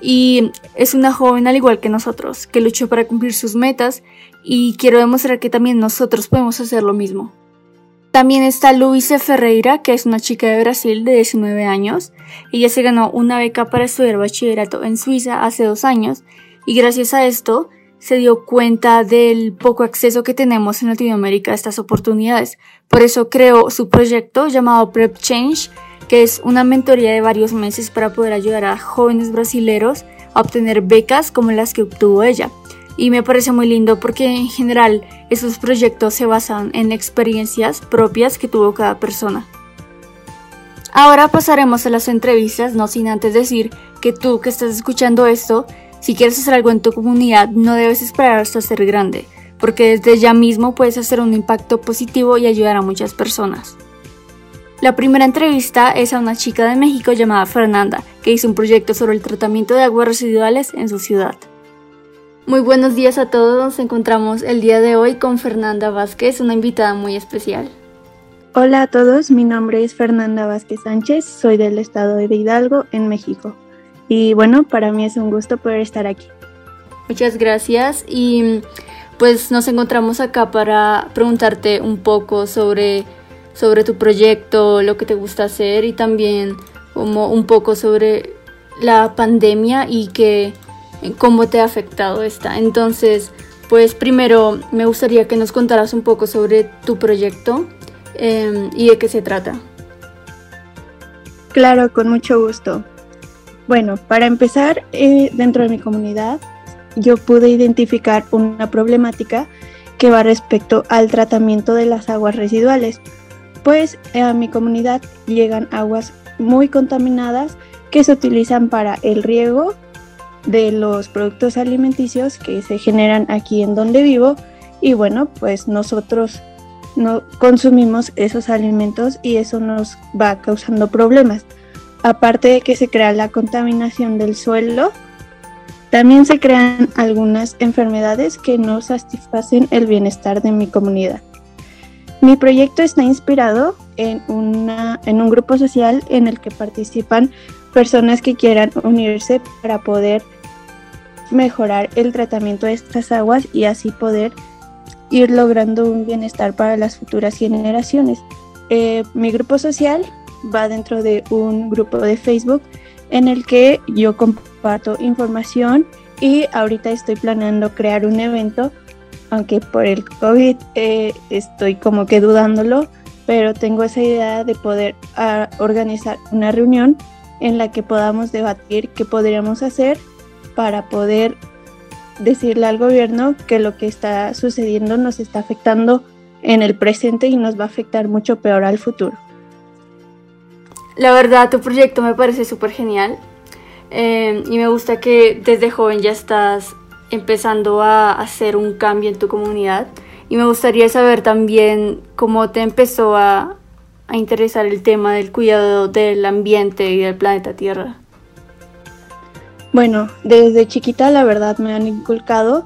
Y es una joven al igual que nosotros, que luchó para cumplir sus metas y quiero demostrar que también nosotros podemos hacer lo mismo. También está Luisa Ferreira, que es una chica de Brasil de 19 años. Ella se ganó una beca para estudiar bachillerato en Suiza hace dos años y gracias a esto se dio cuenta del poco acceso que tenemos en Latinoamérica a estas oportunidades. Por eso creó su proyecto llamado Prep Change, que es una mentoría de varios meses para poder ayudar a jóvenes brasileros a obtener becas como las que obtuvo ella. Y me parece muy lindo porque en general esos proyectos se basan en experiencias propias que tuvo cada persona. Ahora pasaremos a las entrevistas, no sin antes decir que tú que estás escuchando esto si quieres hacer algo en tu comunidad, no debes esperar hasta ser grande, porque desde ya mismo puedes hacer un impacto positivo y ayudar a muchas personas. La primera entrevista es a una chica de México llamada Fernanda, que hizo un proyecto sobre el tratamiento de aguas residuales en su ciudad. Muy buenos días a todos, nos encontramos el día de hoy con Fernanda Vázquez, una invitada muy especial. Hola a todos, mi nombre es Fernanda Vázquez Sánchez, soy del estado de Hidalgo, en México. Y bueno, para mí es un gusto poder estar aquí. Muchas gracias y pues nos encontramos acá para preguntarte un poco sobre, sobre tu proyecto, lo que te gusta hacer y también como un poco sobre la pandemia y que, cómo te ha afectado esta. Entonces, pues primero me gustaría que nos contaras un poco sobre tu proyecto em, y de qué se trata. Claro, con mucho gusto. Bueno, para empezar, eh, dentro de mi comunidad, yo pude identificar una problemática que va respecto al tratamiento de las aguas residuales, pues eh, a mi comunidad llegan aguas muy contaminadas que se utilizan para el riego de los productos alimenticios que se generan aquí en donde vivo y bueno, pues nosotros no consumimos esos alimentos y eso nos va causando problemas. Aparte de que se crea la contaminación del suelo, también se crean algunas enfermedades que no satisfacen el bienestar de mi comunidad. Mi proyecto está inspirado en, en un grupo social en el que participan personas que quieran unirse para poder mejorar el tratamiento de estas aguas y así poder ir logrando un bienestar para las futuras generaciones. Eh, mi grupo social va dentro de un grupo de Facebook en el que yo comparto información y ahorita estoy planeando crear un evento, aunque por el COVID eh, estoy como que dudándolo, pero tengo esa idea de poder ah, organizar una reunión en la que podamos debatir qué podríamos hacer para poder decirle al gobierno que lo que está sucediendo nos está afectando en el presente y nos va a afectar mucho peor al futuro. La verdad, tu proyecto me parece súper genial eh, y me gusta que desde joven ya estás empezando a hacer un cambio en tu comunidad y me gustaría saber también cómo te empezó a, a interesar el tema del cuidado del ambiente y del planeta Tierra. Bueno, desde chiquita la verdad me han inculcado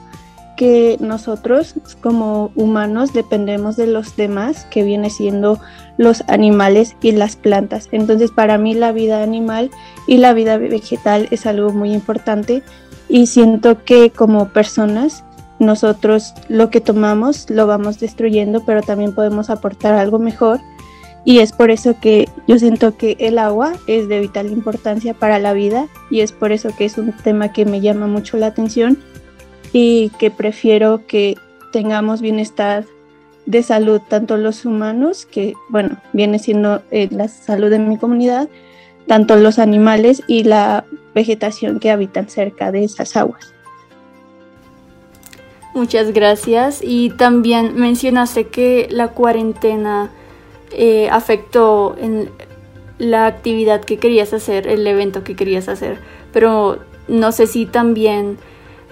que nosotros como humanos dependemos de los demás, que viene siendo los animales y las plantas. Entonces para mí la vida animal y la vida vegetal es algo muy importante y siento que como personas nosotros lo que tomamos lo vamos destruyendo, pero también podemos aportar algo mejor. Y es por eso que yo siento que el agua es de vital importancia para la vida y es por eso que es un tema que me llama mucho la atención y que prefiero que tengamos bienestar de salud, tanto los humanos, que bueno, viene siendo eh, la salud de mi comunidad, tanto los animales y la vegetación que habitan cerca de esas aguas. Muchas gracias. Y también mencionaste que la cuarentena eh, afectó en la actividad que querías hacer, el evento que querías hacer, pero no sé si también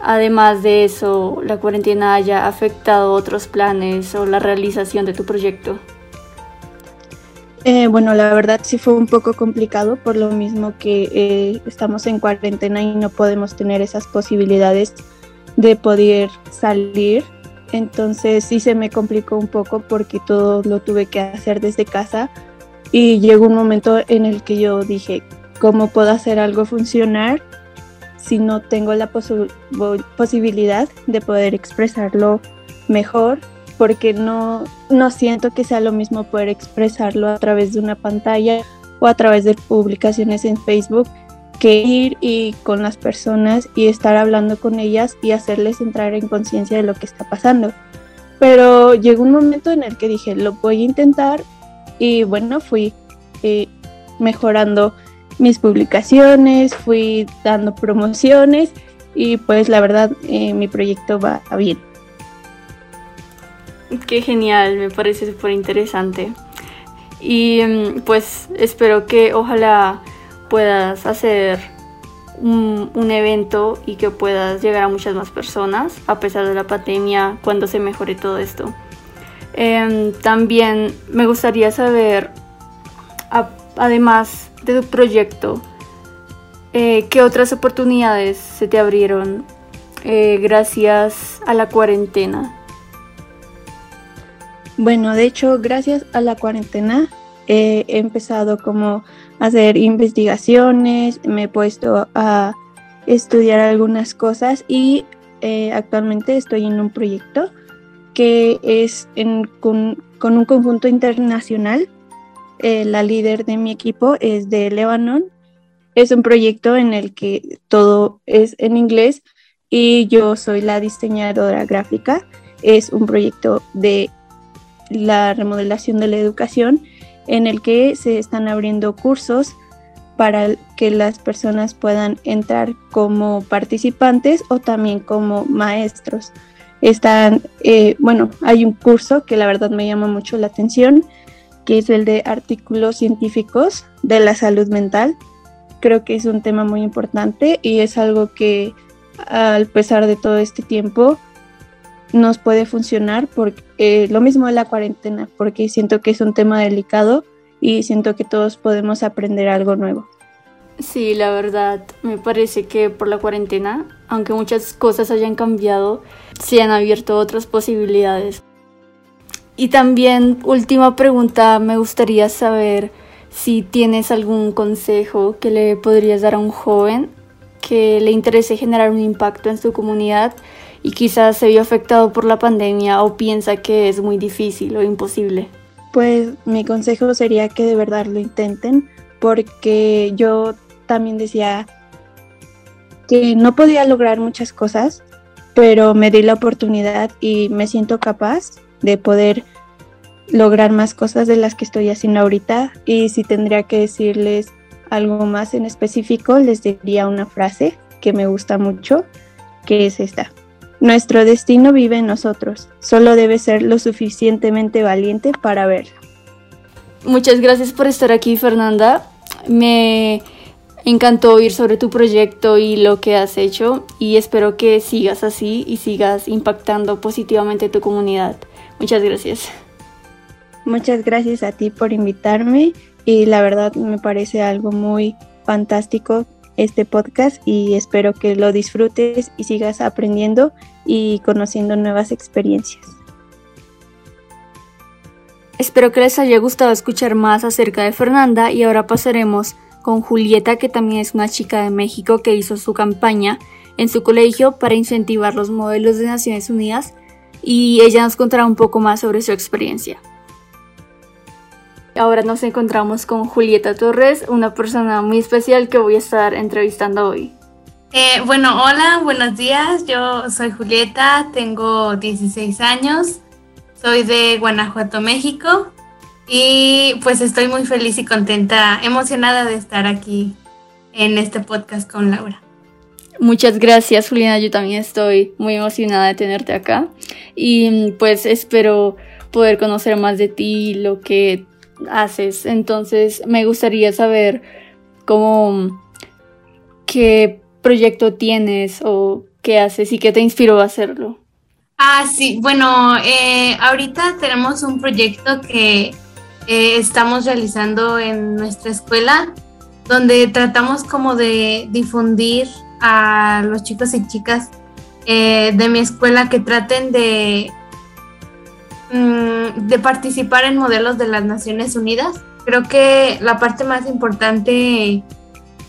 además de eso, la cuarentena haya afectado otros planes o la realización de tu proyecto? Eh, bueno, la verdad sí fue un poco complicado por lo mismo que eh, estamos en cuarentena y no podemos tener esas posibilidades de poder salir. Entonces sí se me complicó un poco porque todo lo tuve que hacer desde casa y llegó un momento en el que yo dije, ¿cómo puedo hacer algo funcionar si no tengo la posibilidad de poder expresarlo mejor, porque no, no siento que sea lo mismo poder expresarlo a través de una pantalla o a través de publicaciones en Facebook que ir y con las personas y estar hablando con ellas y hacerles entrar en conciencia de lo que está pasando. Pero llegó un momento en el que dije, lo voy a intentar y bueno, fui eh, mejorando mis publicaciones, fui dando promociones y pues la verdad eh, mi proyecto va bien. Qué genial, me parece súper interesante. Y mm, pues espero que ojalá puedas hacer un, evento y que puedas llegar a muchas más personas a pesar de la pandemia cuando se mejore todo esto. Em, también me gustaría saber, además de tu proyecto, eh, ¿qué otras oportunidades se te abrieron eh, gracias a la cuarentena? Bueno, de hecho, gracias a la cuarentena he empezado como a hacer investigaciones, me he puesto a estudiar algunas cosas y eh, actualmente estoy en un proyecto que es con, con un conjunto internacional eh, la líder de mi equipo es de Lebanon. Es un proyecto en el que todo es en inglés y yo soy la diseñadora gráfica. Es un proyecto de la remodelación de la educación en el que se están abriendo cursos para que las personas puedan entrar como participantes o también como maestros. Están, eh, bueno, hay un curso que la verdad me llama mucho la atención, que es el de artículos científicos de la salud mental. Creo que es un tema muy importante y es algo que al pesar de todo este tiempo nos puede funcionar porque eh, lo mismo de la cuarentena, porque siento que es un tema delicado y siento que todos podemos aprender algo nuevo. Sí, la verdad, me parece que por la cuarentena, aunque muchas cosas hayan cambiado, se han abierto otras posibilidades. Y también, última pregunta, me gustaría saber si tienes algún consejo que le podrías dar a un joven que le interese generar un impacto en su comunidad y quizás se vio afectado por la pandemia o piensa que es muy difícil o imposible. Pues mi consejo sería que de verdad lo intenten porque yo también decía que no podía lograr muchas cosas, pero me di la oportunidad y me siento capaz de poder lograr más cosas de las que estoy haciendo ahorita y si tendría que decirles algo más en específico, les diría una frase que me gusta mucho, que es esta. Nuestro destino vive en nosotros, solo debe ser lo suficientemente valiente para verlo. Muchas gracias por estar aquí, Fernanda. me encantó oír sobre tu proyecto y lo que has hecho y espero que sigas así y sigas impactando positivamente tu comunidad. Muchas gracias. Muchas gracias a ti por invitarme y la verdad me parece algo muy fantástico este podcast y espero que lo disfrutes y sigas aprendiendo y conociendo nuevas experiencias. Espero que les haya gustado escuchar más acerca de Fernanda y ahora pasaremos con Julieta, que también es una chica de México que hizo su campaña en su colegio para incentivar los modelos de Naciones Unidas y ella nos contará un poco más sobre su experiencia. Ahora nos encontramos con Julieta Torres, una persona muy especial que voy a estar entrevistando hoy. Eh, bueno, hola, buenos días. Yo soy Julieta, tengo 16 años, soy de Guanajuato, México. Y pues estoy muy feliz y contenta, emocionada de estar aquí en este podcast con Laura. Muchas gracias, Juliana. Yo también estoy muy emocionada de tenerte acá. Y pues espero poder conocer más de ti, lo que haces. Entonces, me gustaría saber cómo, qué proyecto tienes o qué haces y qué te inspiró a hacerlo. Ah, sí. Bueno, eh, ahorita tenemos un proyecto que eh, estamos realizando en nuestra escuela, donde tratamos como de difundir a los chicos y chicas eh, de mi escuela que traten de, mm, de participar en modelos de las Naciones Unidas. Creo que la parte más importante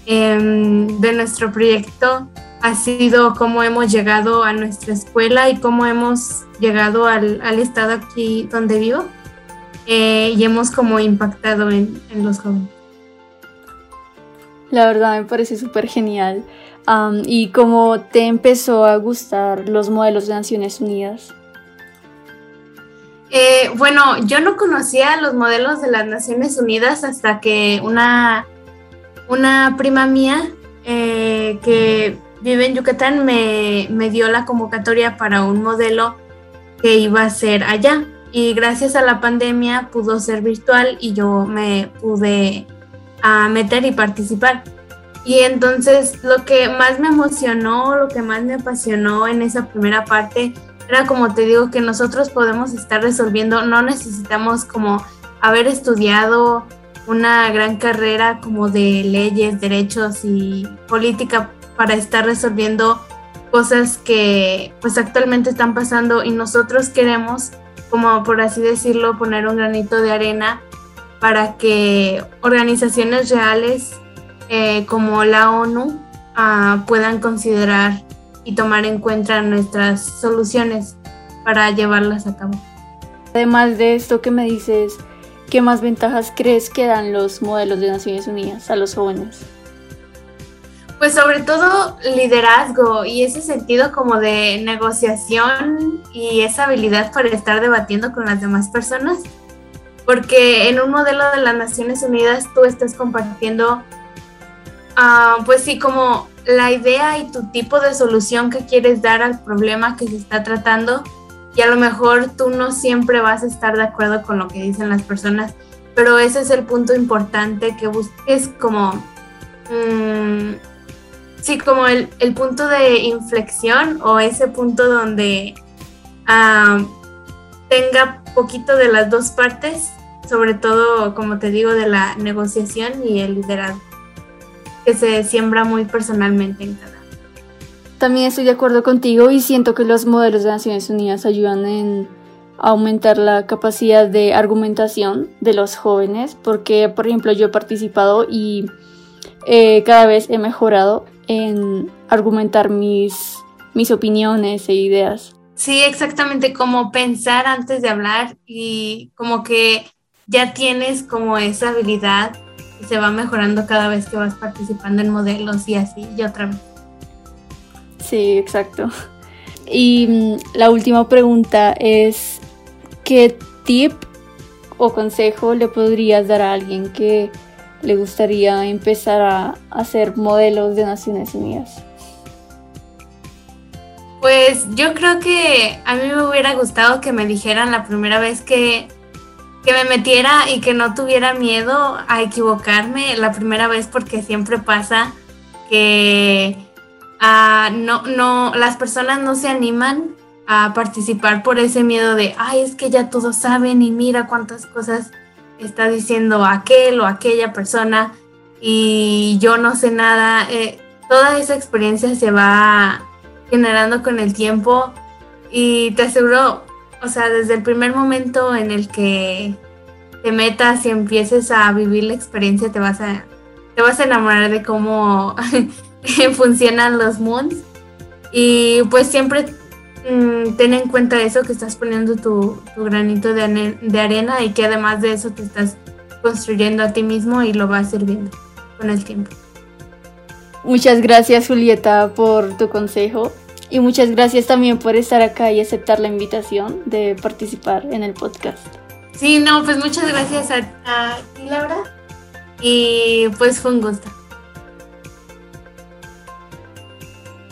em, de nuestro proyecto ha sido cómo hemos llegado a nuestra escuela y cómo hemos llegado al, al estado aquí donde vivo. Eh, y hemos como impactado en, los jóvenes. La verdad me parece súper genial. ¿Y cómo te empezó a gustar los modelos de Naciones Unidas? Eh, bueno, yo no conocía los modelos de las Naciones Unidas hasta que una, una prima mía eh, que vive en Yucatán me, me dio la convocatoria para un modelo que iba a ser allá y gracias a la pandemia pudo ser virtual y yo me pude a meter y participar. Y entonces lo que más me emocionó, lo que más me apasionó en esa primera parte era como te digo que nosotros podemos estar resolviendo, no necesitamos como haber estudiado una gran carrera como de leyes, derechos y política para estar resolviendo cosas que pues actualmente están pasando y nosotros queremos como por así decirlo, poner un granito de arena para que organizaciones reales eh, como la ONU ah, puedan considerar y tomar en cuenta nuestras soluciones para llevarlas a cabo. Además de esto que me dices, ¿qué más ventajas crees que dan los modelos de Naciones Unidas a los jóvenes? Pues sobre todo liderazgo y ese sentido como de negociación y esa habilidad para estar debatiendo con las demás personas. Porque en un modelo de las Naciones Unidas tú estás compartiendo, ah, pues sí, como la idea y tu tipo de solución que quieres dar al problema que se está tratando. Y a lo mejor tú no siempre vas a estar de acuerdo con lo que dicen las personas, pero ese es el punto importante que busques como... Mm, sí, como el, punto de inflexión o ese punto donde ah, tenga poquito de las dos partes, sobre todo, como te digo, de la negociación y el liderazgo, que se siembra muy personalmente en cada. También estoy de acuerdo contigo y siento que los modelos de Naciones Unidas ayudan en aumentar la capacidad de argumentación de los jóvenes, porque por ejemplo yo he participado y eh, cada vez he mejorado en argumentar mis, mis opiniones e ideas. Sí, exactamente, como pensar antes de hablar y como que ya tienes como esa habilidad y se va mejorando cada vez que vas participando en modelos y así y otra vez. Sí, exacto. Y mm, la última pregunta es, ¿qué tip o consejo le podrías dar a alguien que le gustaría empezar a hacer modelos de Naciones Unidas? Pues yo creo que a mí me hubiera gustado que me dijeran la primera vez que que me metiera y que no tuviera miedo a equivocarme la primera vez porque siempre pasa que ah, no, no, las personas no se animan a participar por ese miedo de, ay, es que ya todos saben y mira cuántas cosas está diciendo aquel o aquella persona y yo no sé nada. Eh, toda esa experiencia se va generando con el tiempo y te aseguro, o sea, desde el primer momento en el que te metas y empieces a vivir la experiencia, te vas a, te vas a enamorar de cómo funcionan los moons. Y pues siempre mm, ten en cuenta eso, que estás poniendo tu, granito de, de, arena y que además de eso te estás construyendo a ti mismo y lo vas sirviendo con el tiempo. Muchas gracias Julieta por tu consejo y muchas gracias también por estar acá y aceptar la invitación de participar en el podcast. Sí, no, pues muchas gracias a, a ti Laura y pues fue un gusto.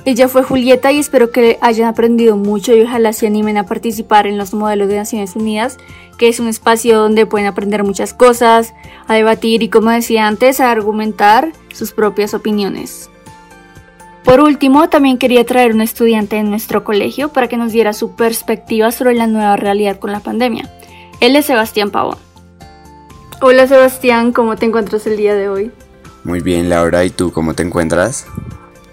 Ella fue Julieta y espero que hayan aprendido mucho y ojalá se animen a participar en los modelos de Naciones Unidas, que es un espacio donde pueden aprender muchas cosas, a debatir y como decía antes, a argumentar sus propias opiniones. Por último, también quería traer un estudiante en nuestro colegio para que nos diera su perspectiva sobre la nueva realidad con la pandemia. Él es Sebastián Pavón. Hola Sebastián, ¿cómo te encuentras el día de hoy? Muy bien Laura, ¿y tú cómo te encuentras?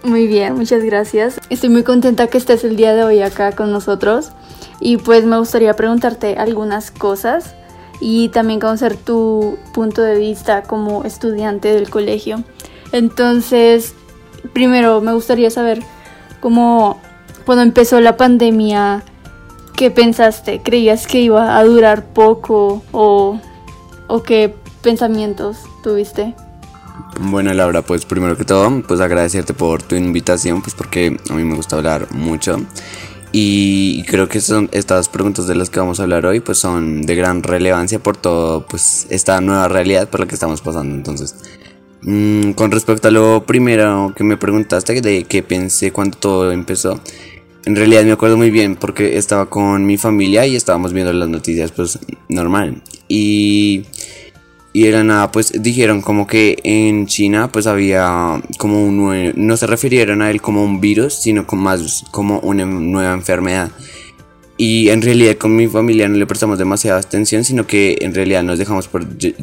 Muy bien, muchas gracias. Estoy muy contenta que estés el día de hoy acá con nosotros y pues me gustaría preguntarte algunas cosas y también conocer tu punto de vista como estudiante del colegio. Entonces, primero me gustaría saber cómo cuando empezó la pandemia, ¿qué pensaste? ¿Creías que iba a durar poco o, o qué pensamientos tuviste? Bueno, Laura, pues primero que todo, pues agradecerte por tu invitación, pues porque a mí me gusta hablar mucho. Y creo que son estas preguntas de las que vamos a hablar hoy, pues son de gran relevancia por todo, pues esta nueva realidad por la que estamos pasando. Entonces, mmm, con respecto a lo primero que me preguntaste, de qué pensé cuando todo empezó, en realidad me acuerdo muy bien porque estaba con mi familia y estábamos viendo las noticias, pues normal. Y y era nada, pues dijeron como que en China pues había como un no se refirieron a él como un virus, sino como más como una nueva enfermedad. Y en realidad con mi familia no le prestamos demasiada atención, sino que en realidad nos dejamos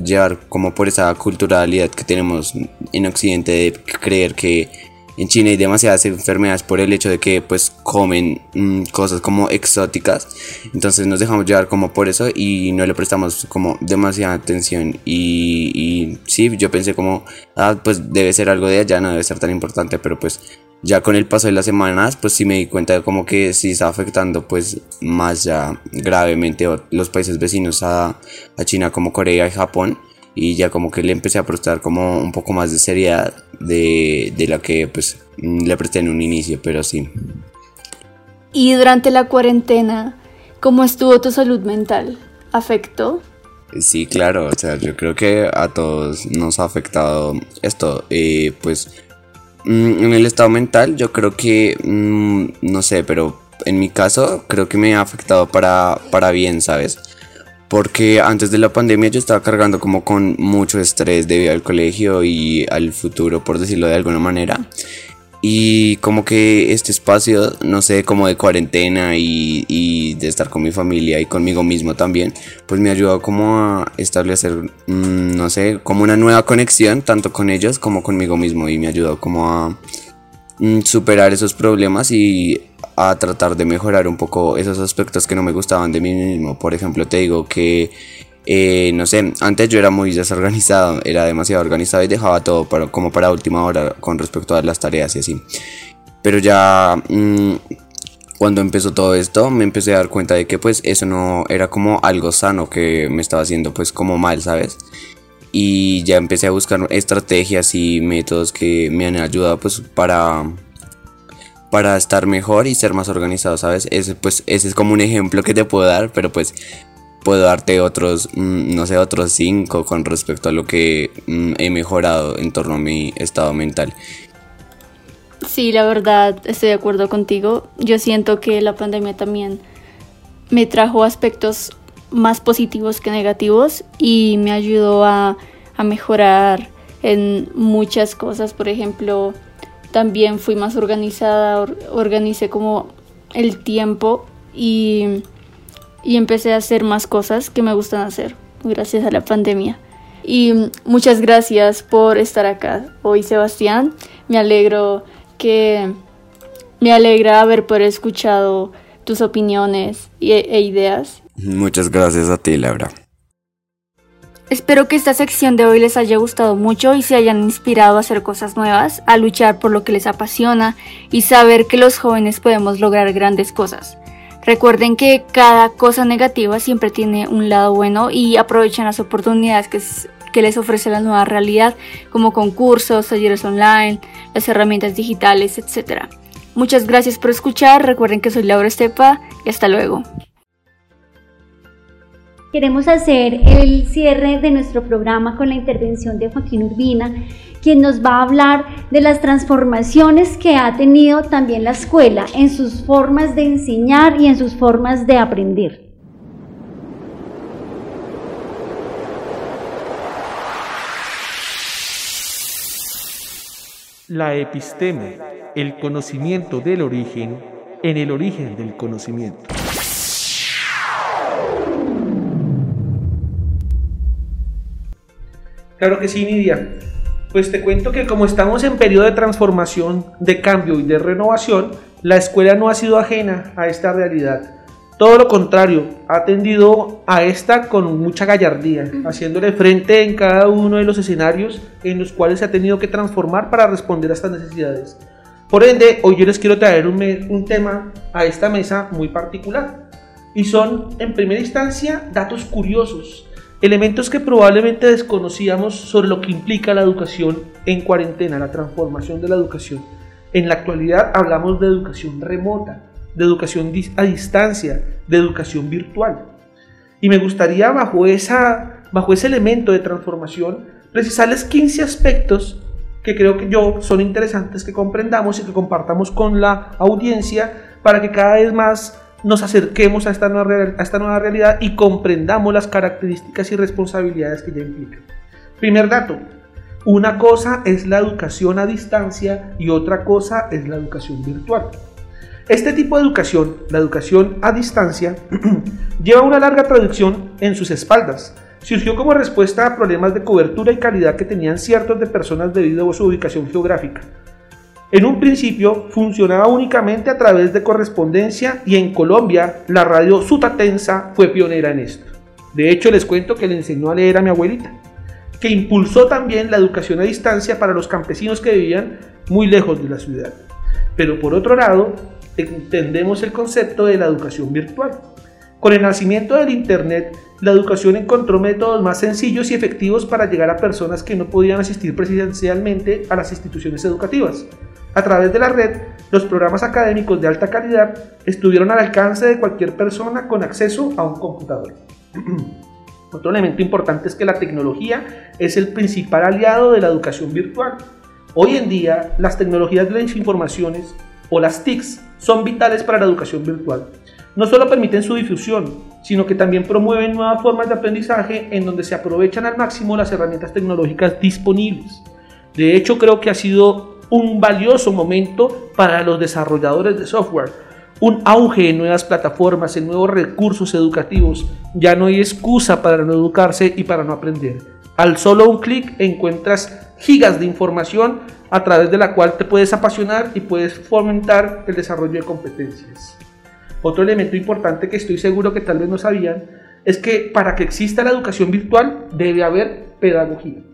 llevar como por esa culturalidad que tenemos en Occidente de creer que en China hay demasiadas enfermedades por el hecho de que pues comen mm, cosas como exóticas. Entonces nos dejamos llevar como por eso y no le prestamos como demasiada atención. Y, y sí yo pensé como ah pues debe ser algo de allá no debe ser tan importante pero pues ya con el paso de las semanas pues sí me di cuenta de como que sí está afectando pues más ya gravemente los países vecinos a, a China como Corea y Japón y ya como que le empecé a prestar como un poco más de seriedad de, de la que pues le presté en un inicio, pero sí. Y durante la cuarentena, ¿cómo estuvo tu salud mental? ¿Afectó? Sí, claro, o sea, yo creo que a todos nos ha afectado esto. Eh, pues en el estado mental yo creo que, mm, no sé, pero en mi caso creo que me ha afectado para, para bien, ¿sabes? porque antes de la pandemia yo estaba cargando como con mucho estrés debido al colegio y al futuro, por decirlo de alguna manera. Y como que este espacio, no sé, como de cuarentena y, de estar con mi familia y conmigo mismo también, pues me ayudó como a establecer, mm, no sé, como una nueva conexión, tanto con ellos como conmigo mismo. Y me ayudó como a mm, superar esos problemas y a tratar de mejorar un poco esos aspectos que no me gustaban de mí mismo. Por ejemplo, te digo que, eh, no sé, antes yo era muy desorganizado, era demasiado organizado y dejaba todo para, como para última hora con respecto a las tareas y así. Pero ya mm, cuando empezó todo esto me empecé a dar cuenta de que pues eso no era como algo sano que me estaba haciendo pues como mal, ¿sabes? Y ya empecé a buscar estrategias y métodos que me han ayudado pues para para estar mejor y ser más organizado, ¿sabes? Ese, pues, ese es como un ejemplo que te puedo dar, pero pues puedo darte otros, mm, no sé, otros cinco con respecto a lo que mm, he mejorado en torno a mi estado mental. Sí, la verdad, estoy de acuerdo contigo. Yo siento que la pandemia también me trajo aspectos más positivos que negativos y me ayudó a, a mejorar en muchas cosas. Por ejemplo, también fui más organizada, organicé como el tiempo y, y empecé a hacer más cosas que me gustan hacer gracias a la pandemia. Y muchas gracias por estar acá hoy, Sebastián. Me alegro que me alegra haber escuchado tus opiniones e, e ideas. Muchas gracias a ti, Laura. Espero que esta sección de hoy les haya gustado mucho y se hayan inspirado a hacer cosas nuevas, a luchar por lo que les apasiona y saber que los jóvenes podemos lograr grandes cosas. Recuerden que cada cosa negativa siempre tiene un lado bueno y aprovechen las oportunidades que, les ofrece la nueva realidad, como concursos, talleres online, las herramientas digitales, etc. Muchas gracias por escuchar, recuerden que soy Laura Estepa y hasta luego. Queremos hacer el cierre de nuestro programa con la intervención de Joaquín Urbina, quien nos va a hablar de las transformaciones que ha tenido también la escuela en sus formas de enseñar y en sus formas de aprender. La episteme, el conocimiento del origen en el origen del conocimiento. Claro que sí, Nidia. Pues te cuento que como estamos en periodo de transformación, de cambio y de renovación, la escuela no ha sido ajena a esta realidad. Todo lo contrario, ha atendido a esta con mucha gallardía, haciéndole frente en cada uno de los escenarios en los cuales se ha tenido que transformar para responder a estas necesidades. Por ende, hoy yo les quiero traer un, un tema a esta mesa muy particular. Y son, en primera instancia, datos curiosos Elementos que probablemente desconocíamos sobre lo que implica la educación en cuarentena, la transformación de la educación. En la actualidad hablamos de educación remota, de educación a distancia, de educación virtual. Y me gustaría bajo, esa, bajo ese elemento de transformación precisarles 15 aspectos que creo que yo son interesantes que comprendamos y que compartamos con la audiencia para que cada vez más nos acerquemos a esta, nueva, realidad y comprendamos las características y responsabilidades que ya implica. Primer dato, una cosa es la educación a distancia y otra cosa es la educación virtual. Este tipo de educación, la educación a distancia, lleva una larga tradición en sus espaldas. Surgió como respuesta a problemas de cobertura y calidad que tenían ciertos de personas debido a su ubicación geográfica. En un principio funcionaba únicamente a través de correspondencia y en Colombia la radio Sutatensa fue pionera en esto. De hecho les cuento que le enseñó a leer a mi abuelita, que impulsó también la educación a distancia para los campesinos que vivían muy lejos de la ciudad. Pero por otro lado, entendemos el concepto de la educación virtual. Con el nacimiento del Internet, la educación encontró métodos más sencillos y efectivos para llegar a personas que no podían asistir presencialmente a las instituciones educativas. A través de la red, los programas académicos de alta calidad estuvieron al alcance de cualquier persona con acceso a un computador. Otro elemento importante es que la tecnología es el principal aliado de la educación virtual. Hoy en día, las tecnologías de las informaciones o las TICs son vitales para la educación virtual. No solo permiten su difusión, sino que también promueven nuevas formas de aprendizaje en donde se aprovechan al máximo las herramientas tecnológicas disponibles. De hecho, creo que ha sido un valioso momento para los desarrolladores de software. Un auge en nuevas plataformas, en nuevos recursos educativos. Ya no hay excusa para no educarse y para no aprender. Al solo un clic encuentras gigas de información a través de la cual te puedes apasionar y puedes fomentar el desarrollo de competencias. Otro elemento importante que estoy seguro que tal vez no sabían es que para que exista la educación virtual debe haber pedagogía.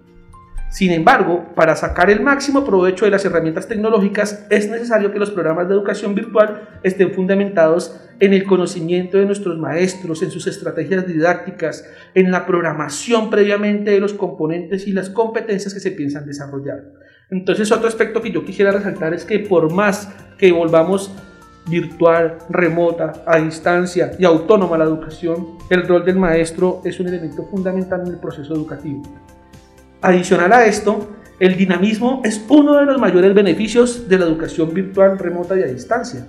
Sin embargo, para sacar el máximo provecho de las herramientas tecnológicas es necesario que los programas de educación virtual estén fundamentados en el conocimiento de nuestros maestros, en sus estrategias didácticas, en la programación previamente de los componentes y las competencias que se piensan desarrollar. Entonces, otro aspecto que yo quisiera resaltar es que por más que volvamos virtual, remota, a distancia y autónoma la educación, el rol del maestro es un elemento fundamental en el proceso educativo. Adicional a esto, el dinamismo es uno de los mayores beneficios de la educación virtual remota y a distancia.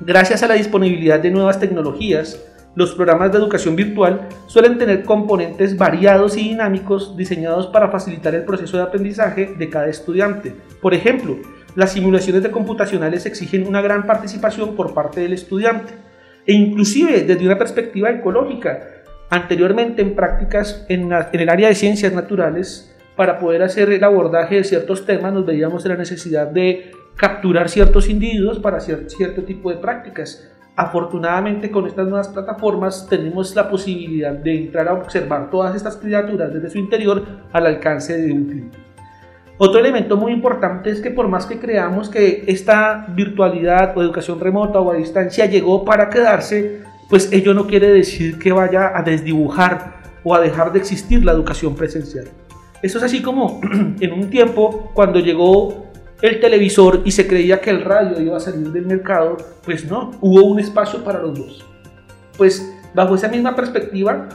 Gracias a la disponibilidad de nuevas tecnologías los programas de educación virtual suelen tener componentes variados y dinámicos diseñados para facilitar el proceso de aprendizaje de cada estudiante. Por ejemplo, las simulaciones de computacionales exigen una gran participación por parte del estudiante e inclusive desde una perspectiva ecológica. Anteriormente en prácticas en, el área de ciencias naturales, para poder hacer el abordaje de ciertos temas nos veíamos en la necesidad de capturar ciertos individuos para hacer cierto tipo de prácticas. Afortunadamente con estas nuevas plataformas tenemos la posibilidad de entrar a observar todas estas criaturas desde su interior al alcance de un clic. Otro elemento muy importante es que por más que creamos que esta virtualidad o educación remota o a distancia llegó para quedarse, pues ello no quiere decir que vaya a desdibujar o a dejar de existir la educación presencial. Eso es así como en un tiempo cuando llegó el televisor y se creía que el radio iba a salir del mercado, pues no, hubo un espacio para los dos. Pues bajo esa misma perspectiva,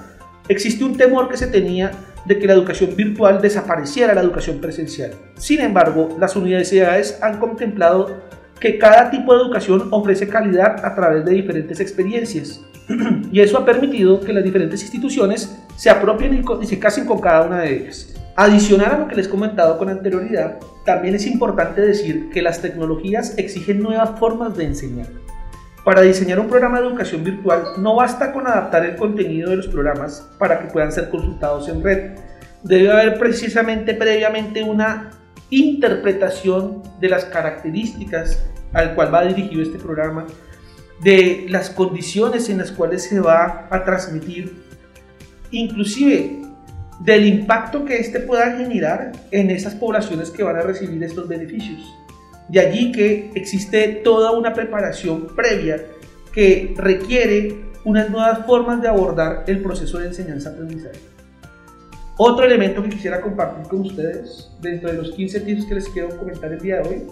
existe un temor que se tenía de que la educación virtual desapareciera la educación presencial. Sin embargo, las universidades han contemplado que cada tipo de educación ofrece calidad a través de diferentes experiencias. y eso ha permitido que las diferentes instituciones se apropien y se casen con cada una de ellas. Adicional a lo que les he comentado con anterioridad, también es importante decir que las tecnologías exigen nuevas formas de enseñar. Para diseñar un programa de educación virtual no basta con adaptar el contenido de los programas para que puedan ser consultados en red. Debe haber precisamente previamente una interpretación de las características al cual va dirigido este programa, de las condiciones en las cuales se va a transmitir, inclusive del impacto que éste pueda generar en esas poblaciones que van a recibir estos beneficios. De allí que existe toda una preparación previa que requiere unas nuevas formas de abordar el proceso de enseñanza-aprendizaje. Otro elemento que quisiera compartir con ustedes, dentro de los 15 tips que les quiero comentar el día de hoy,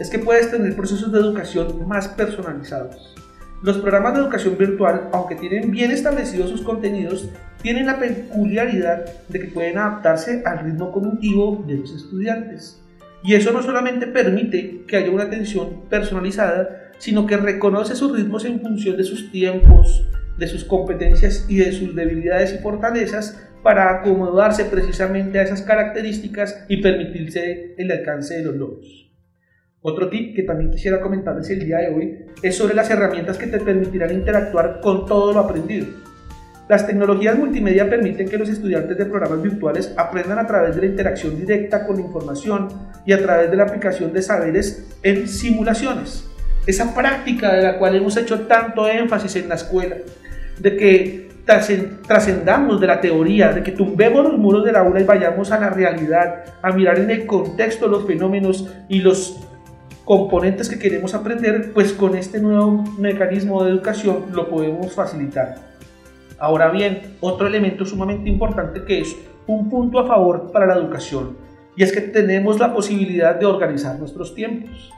es que puedes tener procesos de educación más personalizados. Los programas de educación virtual, aunque tienen bien establecidos sus contenidos, tienen la peculiaridad de que pueden adaptarse al ritmo cognitivo de los estudiantes. Y eso no solamente permite que haya una atención personalizada, sino que reconoce sus ritmos en función de sus tiempos, de sus competencias y de sus debilidades y fortalezas para acomodarse precisamente a esas características y permitirse el alcance de los logros. Otro tip que también quisiera comentarles el día de hoy es sobre las herramientas que te permitirán interactuar con todo lo aprendido. Las tecnologías multimedia permiten que los estudiantes de programas virtuales aprendan a través de la interacción directa con la información y a través de la aplicación de saberes en simulaciones. Esa práctica de la cual hemos hecho tanto énfasis en la escuela, de que trascendamos de la teoría, de que tumbemos los muros del aula y vayamos a la realidad, a mirar en el contexto los fenómenos y los componentes que queremos aprender, pues con este nuevo mecanismo de educación lo podemos facilitar. Ahora bien, otro elemento sumamente importante que es un punto a favor para la educación, y es que tenemos la posibilidad de organizar nuestros tiempos.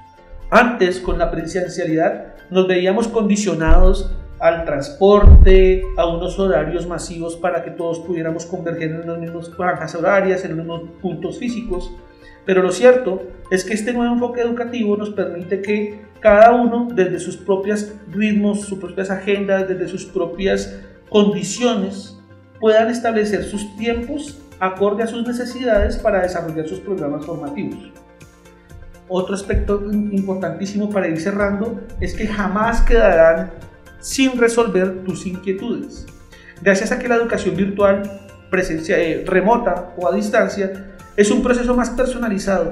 Antes, con la presencialidad, nos veíamos condicionados al transporte, a unos horarios masivos para que todos pudiéramos converger en las mismas franjas horarias, en los mismos puntos físicos. Pero lo cierto es que este nuevo enfoque educativo nos permite que cada uno, desde sus propios ritmos, sus propias agendas, desde sus propias condiciones, puedan establecer sus tiempos acorde a sus necesidades para desarrollar sus programas formativos. Otro aspecto importantísimo para ir cerrando es que jamás quedarán sin resolver tus inquietudes. Gracias a que la educación virtual, presencia, eh, remota o a distancia es un proceso más personalizado.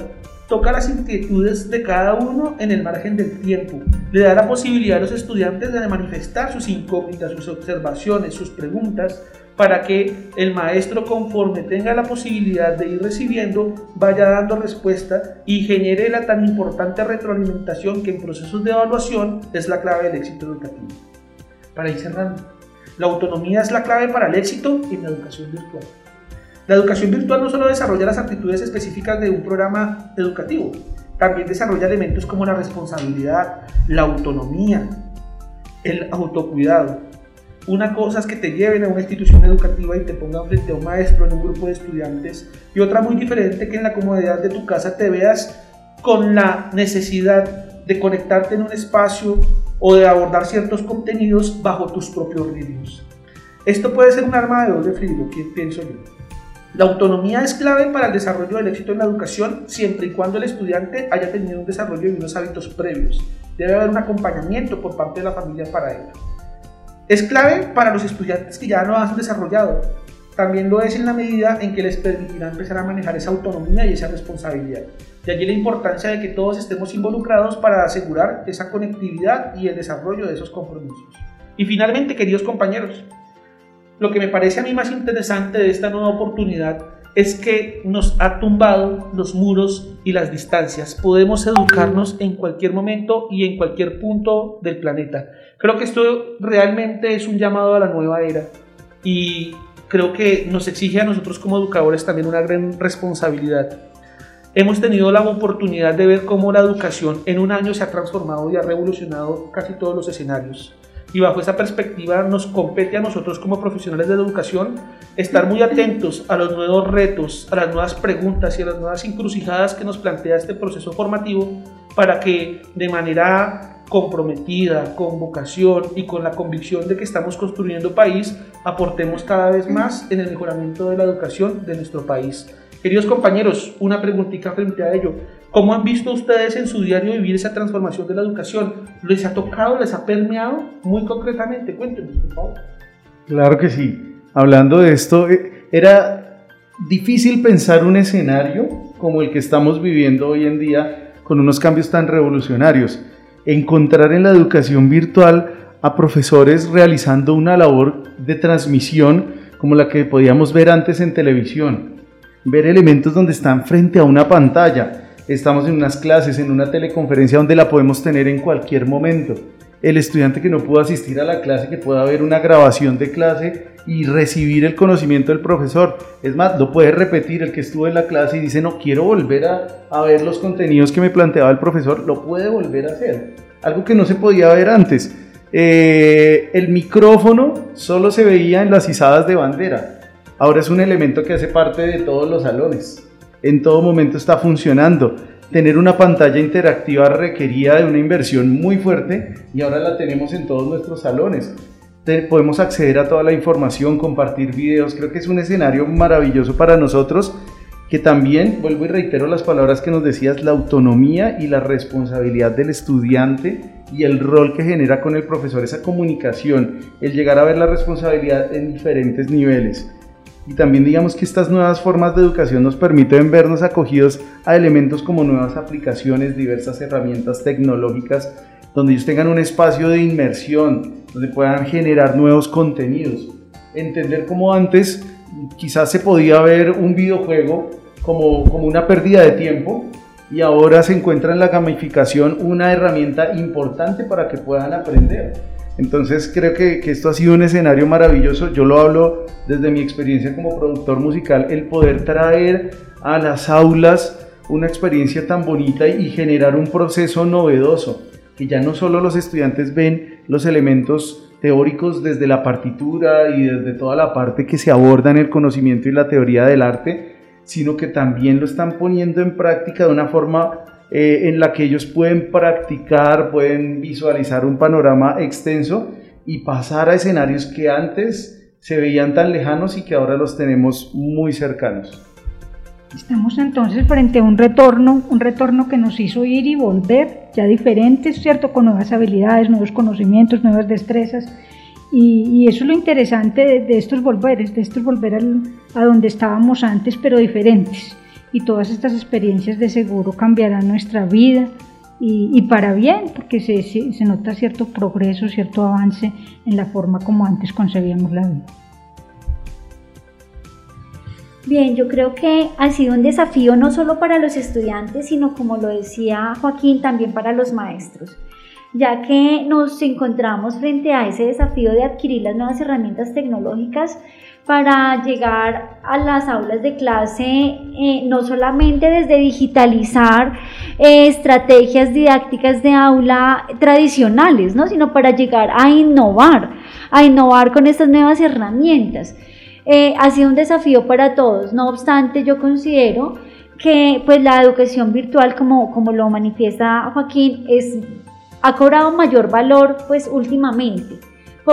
Toca las inquietudes de cada uno en el margen del tiempo. Le da la posibilidad a los estudiantes de manifestar sus incógnitas, sus observaciones, sus preguntas, para que el maestro, conforme tenga la posibilidad de ir recibiendo, vaya dando respuesta y genere la tan importante retroalimentación que en procesos de evaluación es la clave del éxito educativo. Para ir cerrando, la autonomía es la clave para el éxito en la educación virtual. La educación virtual no solo desarrolla las actitudes específicas de un programa educativo, también desarrolla elementos como la responsabilidad, la autonomía, el autocuidado. Una cosa es que te lleven a una institución educativa y te pongan frente a un maestro en un grupo de estudiantes y otra muy diferente que en la comodidad de tu casa te veas con la necesidad de conectarte en un espacio o de abordar ciertos contenidos bajo tus propios ritmos. Esto puede ser un arma de doble filo, ¿qué pienso yo? La autonomía es clave para el desarrollo del éxito en la educación siempre y cuando el estudiante haya tenido un desarrollo y unos hábitos previos. Debe haber un acompañamiento por parte de la familia para ello. Es clave para los estudiantes que ya lo han desarrollado. También lo es en la medida en que les permitirá empezar a manejar esa autonomía y esa responsabilidad. De allí la importancia de que todos estemos involucrados para asegurar esa conectividad y el desarrollo de esos compromisos. Y finalmente, queridos compañeros, lo que me parece a mí más interesante de esta nueva oportunidad es que nos ha tumbado los muros y las distancias. Podemos educarnos en cualquier momento y en cualquier punto del planeta. Creo que esto realmente es un llamado a la nueva era y creo que nos exige a nosotros como educadores también una gran responsabilidad. Hemos tenido la oportunidad de ver cómo la educación en un año se ha transformado y ha revolucionado casi todos los escenarios y bajo esa perspectiva nos compete a nosotros como profesionales de la educación estar muy atentos a los nuevos retos, a las nuevas preguntas y a las nuevas encrucijadas que nos plantea este proceso formativo para que de manera comprometida, con vocación y con la convicción de que estamos construyendo país, aportemos cada vez más en el mejoramiento de la educación de nuestro país. Queridos compañeros, una preguntita frente a ello. ¿Cómo han visto ustedes en su diario vivir esa transformación de la educación? ¿Les ha tocado, les ha permeado muy concretamente? Cuéntenos, por favor. Claro que sí. Hablando de esto, eh, era difícil pensar un escenario como el que estamos viviendo hoy en día con unos cambios tan revolucionarios. Encontrar en la educación virtual a profesores realizando una labor de transmisión como la que podíamos ver antes en televisión. Ver elementos donde están frente a una pantalla estamos en unas clases, en una teleconferencia donde la podemos tener en cualquier momento. El estudiante que no pudo asistir a la clase, que pueda ver una grabación de clase y recibir el conocimiento del profesor. Es más, lo puede repetir el que estuvo en la clase y dice, no quiero volver a, ver los contenidos que me planteaba el profesor, lo puede volver a hacer. Algo que no se podía ver antes. Eh, el micrófono solo se veía en las izadas de bandera. Ahora es un elemento que hace parte de todos los salones en todo momento está funcionando. Tener una pantalla interactiva requería de una inversión muy fuerte y ahora la tenemos en todos nuestros salones. Podemos acceder a toda la información, compartir videos. Creo que es un escenario maravilloso para nosotros que también, vuelvo y reitero las palabras que nos decías, la autonomía y la responsabilidad del estudiante y el rol que genera con el profesor, esa comunicación, el llegar a ver la responsabilidad en diferentes niveles. Y también digamos que estas nuevas formas de educación nos permiten vernos acogidos a elementos como nuevas aplicaciones, diversas herramientas tecnológicas, donde ellos tengan un espacio de inmersión, donde puedan generar nuevos contenidos. Entender cómo antes quizás se podía ver un videojuego como, como una pérdida de tiempo y ahora se encuentra en la gamificación una herramienta importante para que puedan aprender. Entonces creo que, esto ha sido un escenario maravilloso. Yo lo hablo desde mi experiencia como productor musical, el poder traer a las aulas una experiencia tan bonita y generar un proceso novedoso, que ya no solo los estudiantes ven los elementos teóricos desde la partitura y desde toda la parte que se aborda en el conocimiento y la teoría del arte, sino que también lo están poniendo en práctica de una forma eh, en la que ellos pueden practicar, pueden visualizar un panorama extenso y pasar a escenarios que antes se veían tan lejanos y que ahora los tenemos muy cercanos. Estamos entonces frente a un retorno, un retorno que nos hizo ir y volver, ya diferentes, ¿cierto? Con nuevas habilidades, nuevos conocimientos, nuevas destrezas. Y, eso es lo interesante de, estos volveres, de estos volver a donde estábamos antes, pero diferentes y todas estas experiencias de seguro cambiarán nuestra vida y, para bien, porque se, se, nota cierto progreso, cierto avance en la forma como antes concebíamos la vida. Bien, yo creo que ha sido un desafío no solo para los estudiantes, sino como lo decía Joaquín, también para los maestros, ya que nos encontramos frente a ese desafío de adquirir las nuevas herramientas tecnológicas para llegar a las aulas de clase, eh, no solamente desde digitalizar eh, estrategias didácticas de aula tradicionales, ¿no? sino para llegar a innovar, a innovar con estas nuevas herramientas. Eh, ha sido un desafío para todos, no obstante yo considero que pues, la educación virtual, como, como lo manifiesta Joaquín, es ha cobrado mayor valor pues últimamente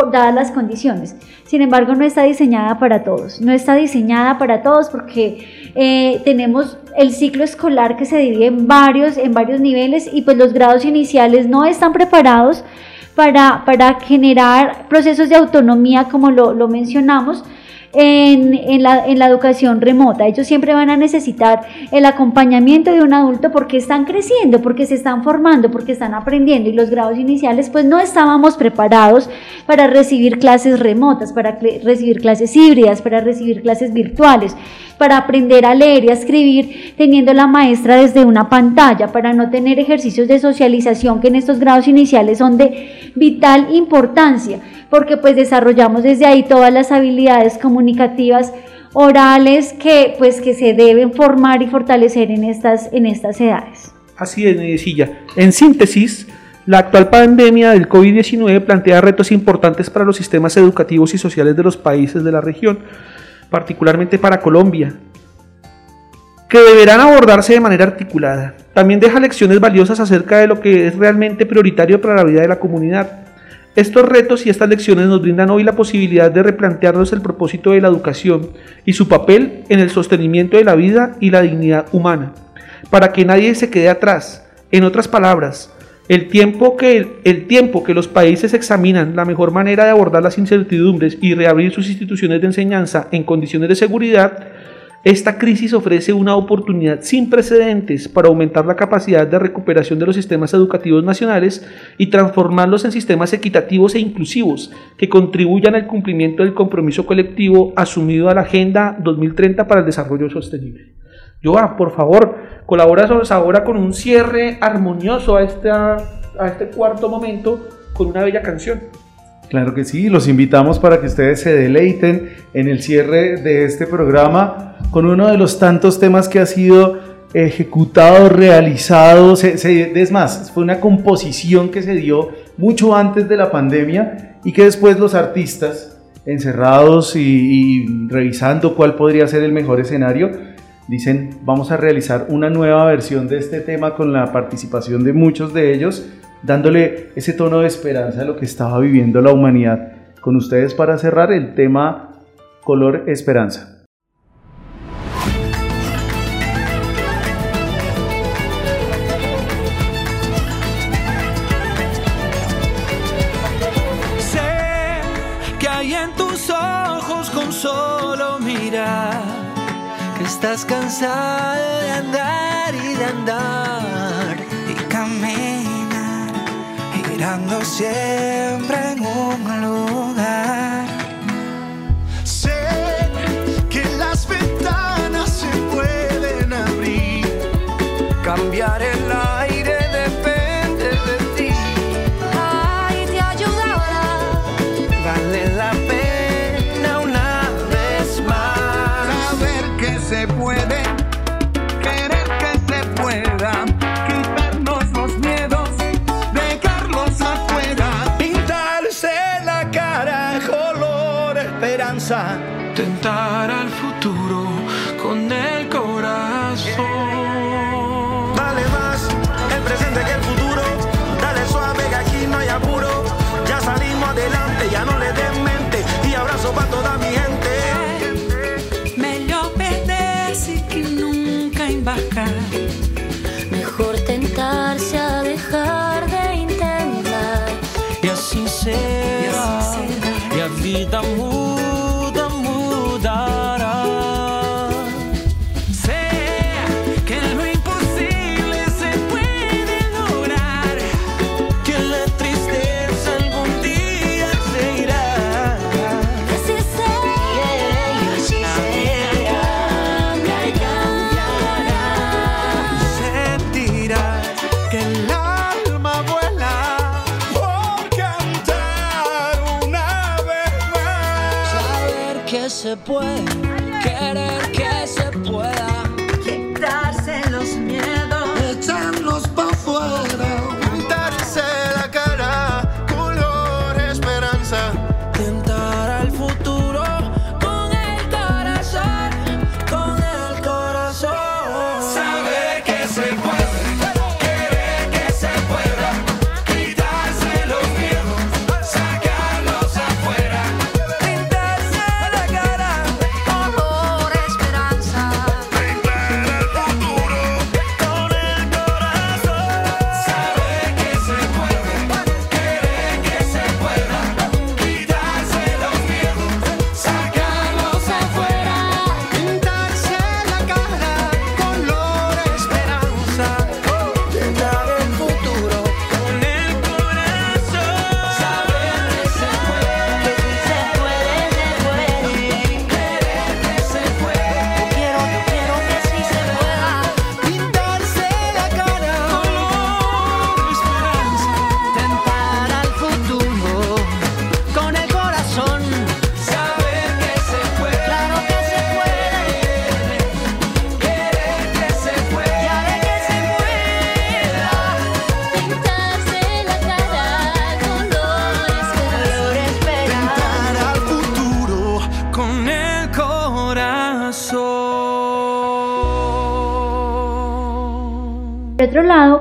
dadas las condiciones. Sin embargo, no está diseñada para todos. No está diseñada para todos porque eh, tenemos el ciclo escolar que se divide en varios, en varios niveles y pues los grados iniciales no están preparados para, para generar procesos de autonomía como lo, lo mencionamos en, en, la, en, la, educación remota. Ellos siempre van a necesitar el acompañamiento de un adulto porque están creciendo, porque se están formando, porque están aprendiendo y los grados iniciales pues no estábamos preparados para recibir clases remotas, para recibir clases híbridas, para recibir clases virtuales, para aprender a leer y a escribir teniendo la maestra desde una pantalla, para no tener ejercicios de socialización que en estos grados iniciales son de vital importancia porque pues desarrollamos desde ahí todas las habilidades comunicativas orales que pues que se deben formar y fortalecer en estas, en estas edades. Así es, Nedecilla. En síntesis, la actual pandemia del COVID-19 plantea retos importantes para los sistemas educativos y sociales de los países de la región, particularmente para Colombia, que deberán abordarse de manera articulada. También deja lecciones valiosas acerca de lo que es realmente prioritario para la vida de la comunidad estos retos y estas lecciones nos brindan hoy la posibilidad de replantearnos el propósito de la educación y su papel en el sostenimiento de la vida y la dignidad humana, para que nadie se quede atrás. En otras palabras, el tiempo, que, el tiempo que los países examinan la mejor manera de abordar las incertidumbres y reabrir sus instituciones de enseñanza en condiciones de seguridad, esta crisis ofrece una oportunidad sin precedentes para aumentar la capacidad de recuperación de los sistemas educativos nacionales y transformarlos en sistemas equitativos e inclusivos que contribuyan al cumplimiento del compromiso colectivo asumido a la Agenda 2030 para el Desarrollo Sostenible. Joa, por favor, colabora ahora con un cierre armonioso a, esta, a este cuarto momento con una bella canción. Claro que sí, los invitamos para que ustedes se deleiten en el cierre de este programa con uno de los tantos temas que ha sido ejecutado, realizado, es más, fue una composición que se dio mucho antes de la pandemia y que después los artistas, encerrados y revisando cuál podría ser el mejor escenario, dicen vamos a realizar una nueva versión de este tema con la participación de muchos de ellos dándole ese tono de esperanza a lo que estaba viviendo la humanidad. Con ustedes para cerrar el tema color esperanza. Estás cansada de andar y de andar siempre en un lugar. Sé que las ventanas se pueden abrir, cambiar el esperanza. Tentar al futuro con el corazón. Vale más el presente que el futuro. Dale suave que aquí no hay apuro. Ya salimos adelante, ya no le den mente. Y abrazo para toda mi gente. Melhor perder-se que nunca embarcar. Mejor tentarse a dejar de intentar. E assim será. E a vida muda, que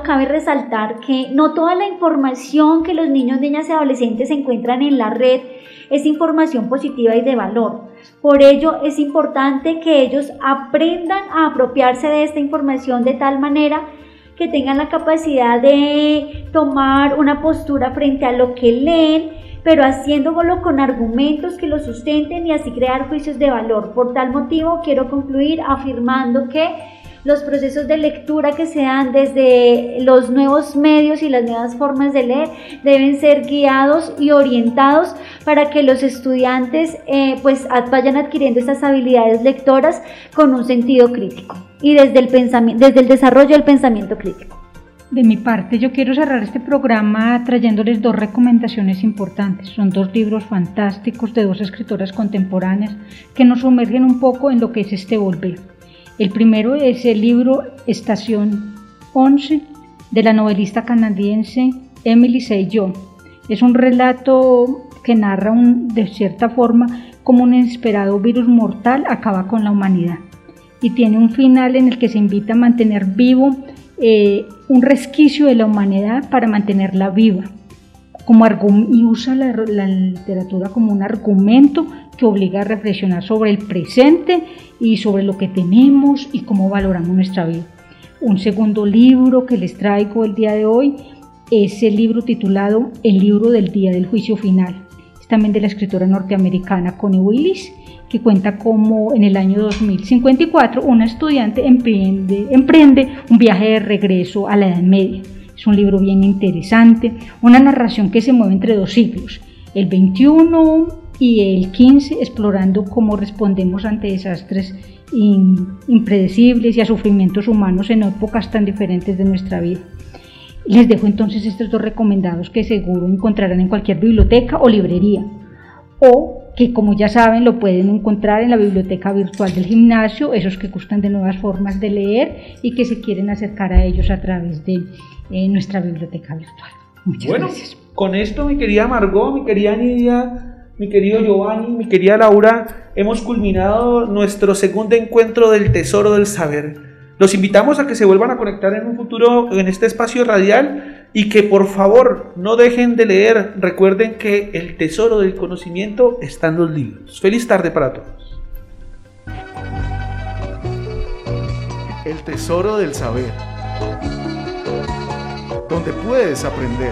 cabe resaltar que no toda la información que los niños, niñas y adolescentes encuentran en la red es información positiva y de valor. Por ello es importante que ellos aprendan a apropiarse de esta información de tal manera que tengan la capacidad de tomar una postura frente a lo que leen, pero haciéndolo con argumentos que lo sustenten y así crear juicios de valor. Por tal motivo, quiero concluir afirmando que los procesos de lectura que se dan desde los nuevos medios y las nuevas formas de leer deben ser guiados y orientados para que los estudiantes eh, pues vayan adquiriendo estas habilidades lectoras con un sentido crítico y desde el, pensamiento, desde el desarrollo del pensamiento crítico. De mi parte, yo quiero cerrar este programa trayéndoles dos recomendaciones importantes. Son dos libros fantásticos de dos escritoras contemporáneas que nos sumergen un poco en lo que es este volver. El primero es el libro Estación 11 de la novelista canadiense Emily Seillon. Es un relato que narra de cierta forma cómo un inesperado virus mortal acaba con la humanidad y tiene un final en el que se invita a mantener vivo eh, un resquicio de la humanidad para mantenerla viva como y usa la, literatura como un argumento que obliga a reflexionar sobre el presente y sobre lo que tenemos y cómo valoramos nuestra vida. Un segundo libro que les traigo el día de hoy es el libro titulado El libro del día del juicio final. Es también de la escritora norteamericana Connie Willis, que cuenta cómo en el año 2054 una estudiante emprende, emprende un viaje de regreso a la Edad Media. Es un libro bien interesante, una narración que se mueve entre dos siglos, el 21 y el 15 explorando cómo respondemos ante desastres impredecibles y a sufrimientos humanos en épocas tan diferentes de nuestra vida. Les dejo entonces estos dos recomendados que seguro encontrarán en cualquier biblioteca o librería o que como ya saben lo pueden encontrar en la biblioteca virtual del gimnasio, esos que gustan de nuevas formas de leer y que se quieren acercar a ellos a través de eh, nuestra biblioteca virtual. Muchas bueno, gracias. Con esto, mi querida Margot, mi querida Nidia, mi querido Giovanni, mi querida Laura, hemos culminado nuestro segundo encuentro del Tesoro del Saber. Los invitamos a que se vuelvan a conectar en un futuro en este espacio radial y que por favor no dejen de leer. Recuerden que el tesoro del conocimiento está en los libros. Feliz tarde para todos. El tesoro del saber. Donde puedes aprender.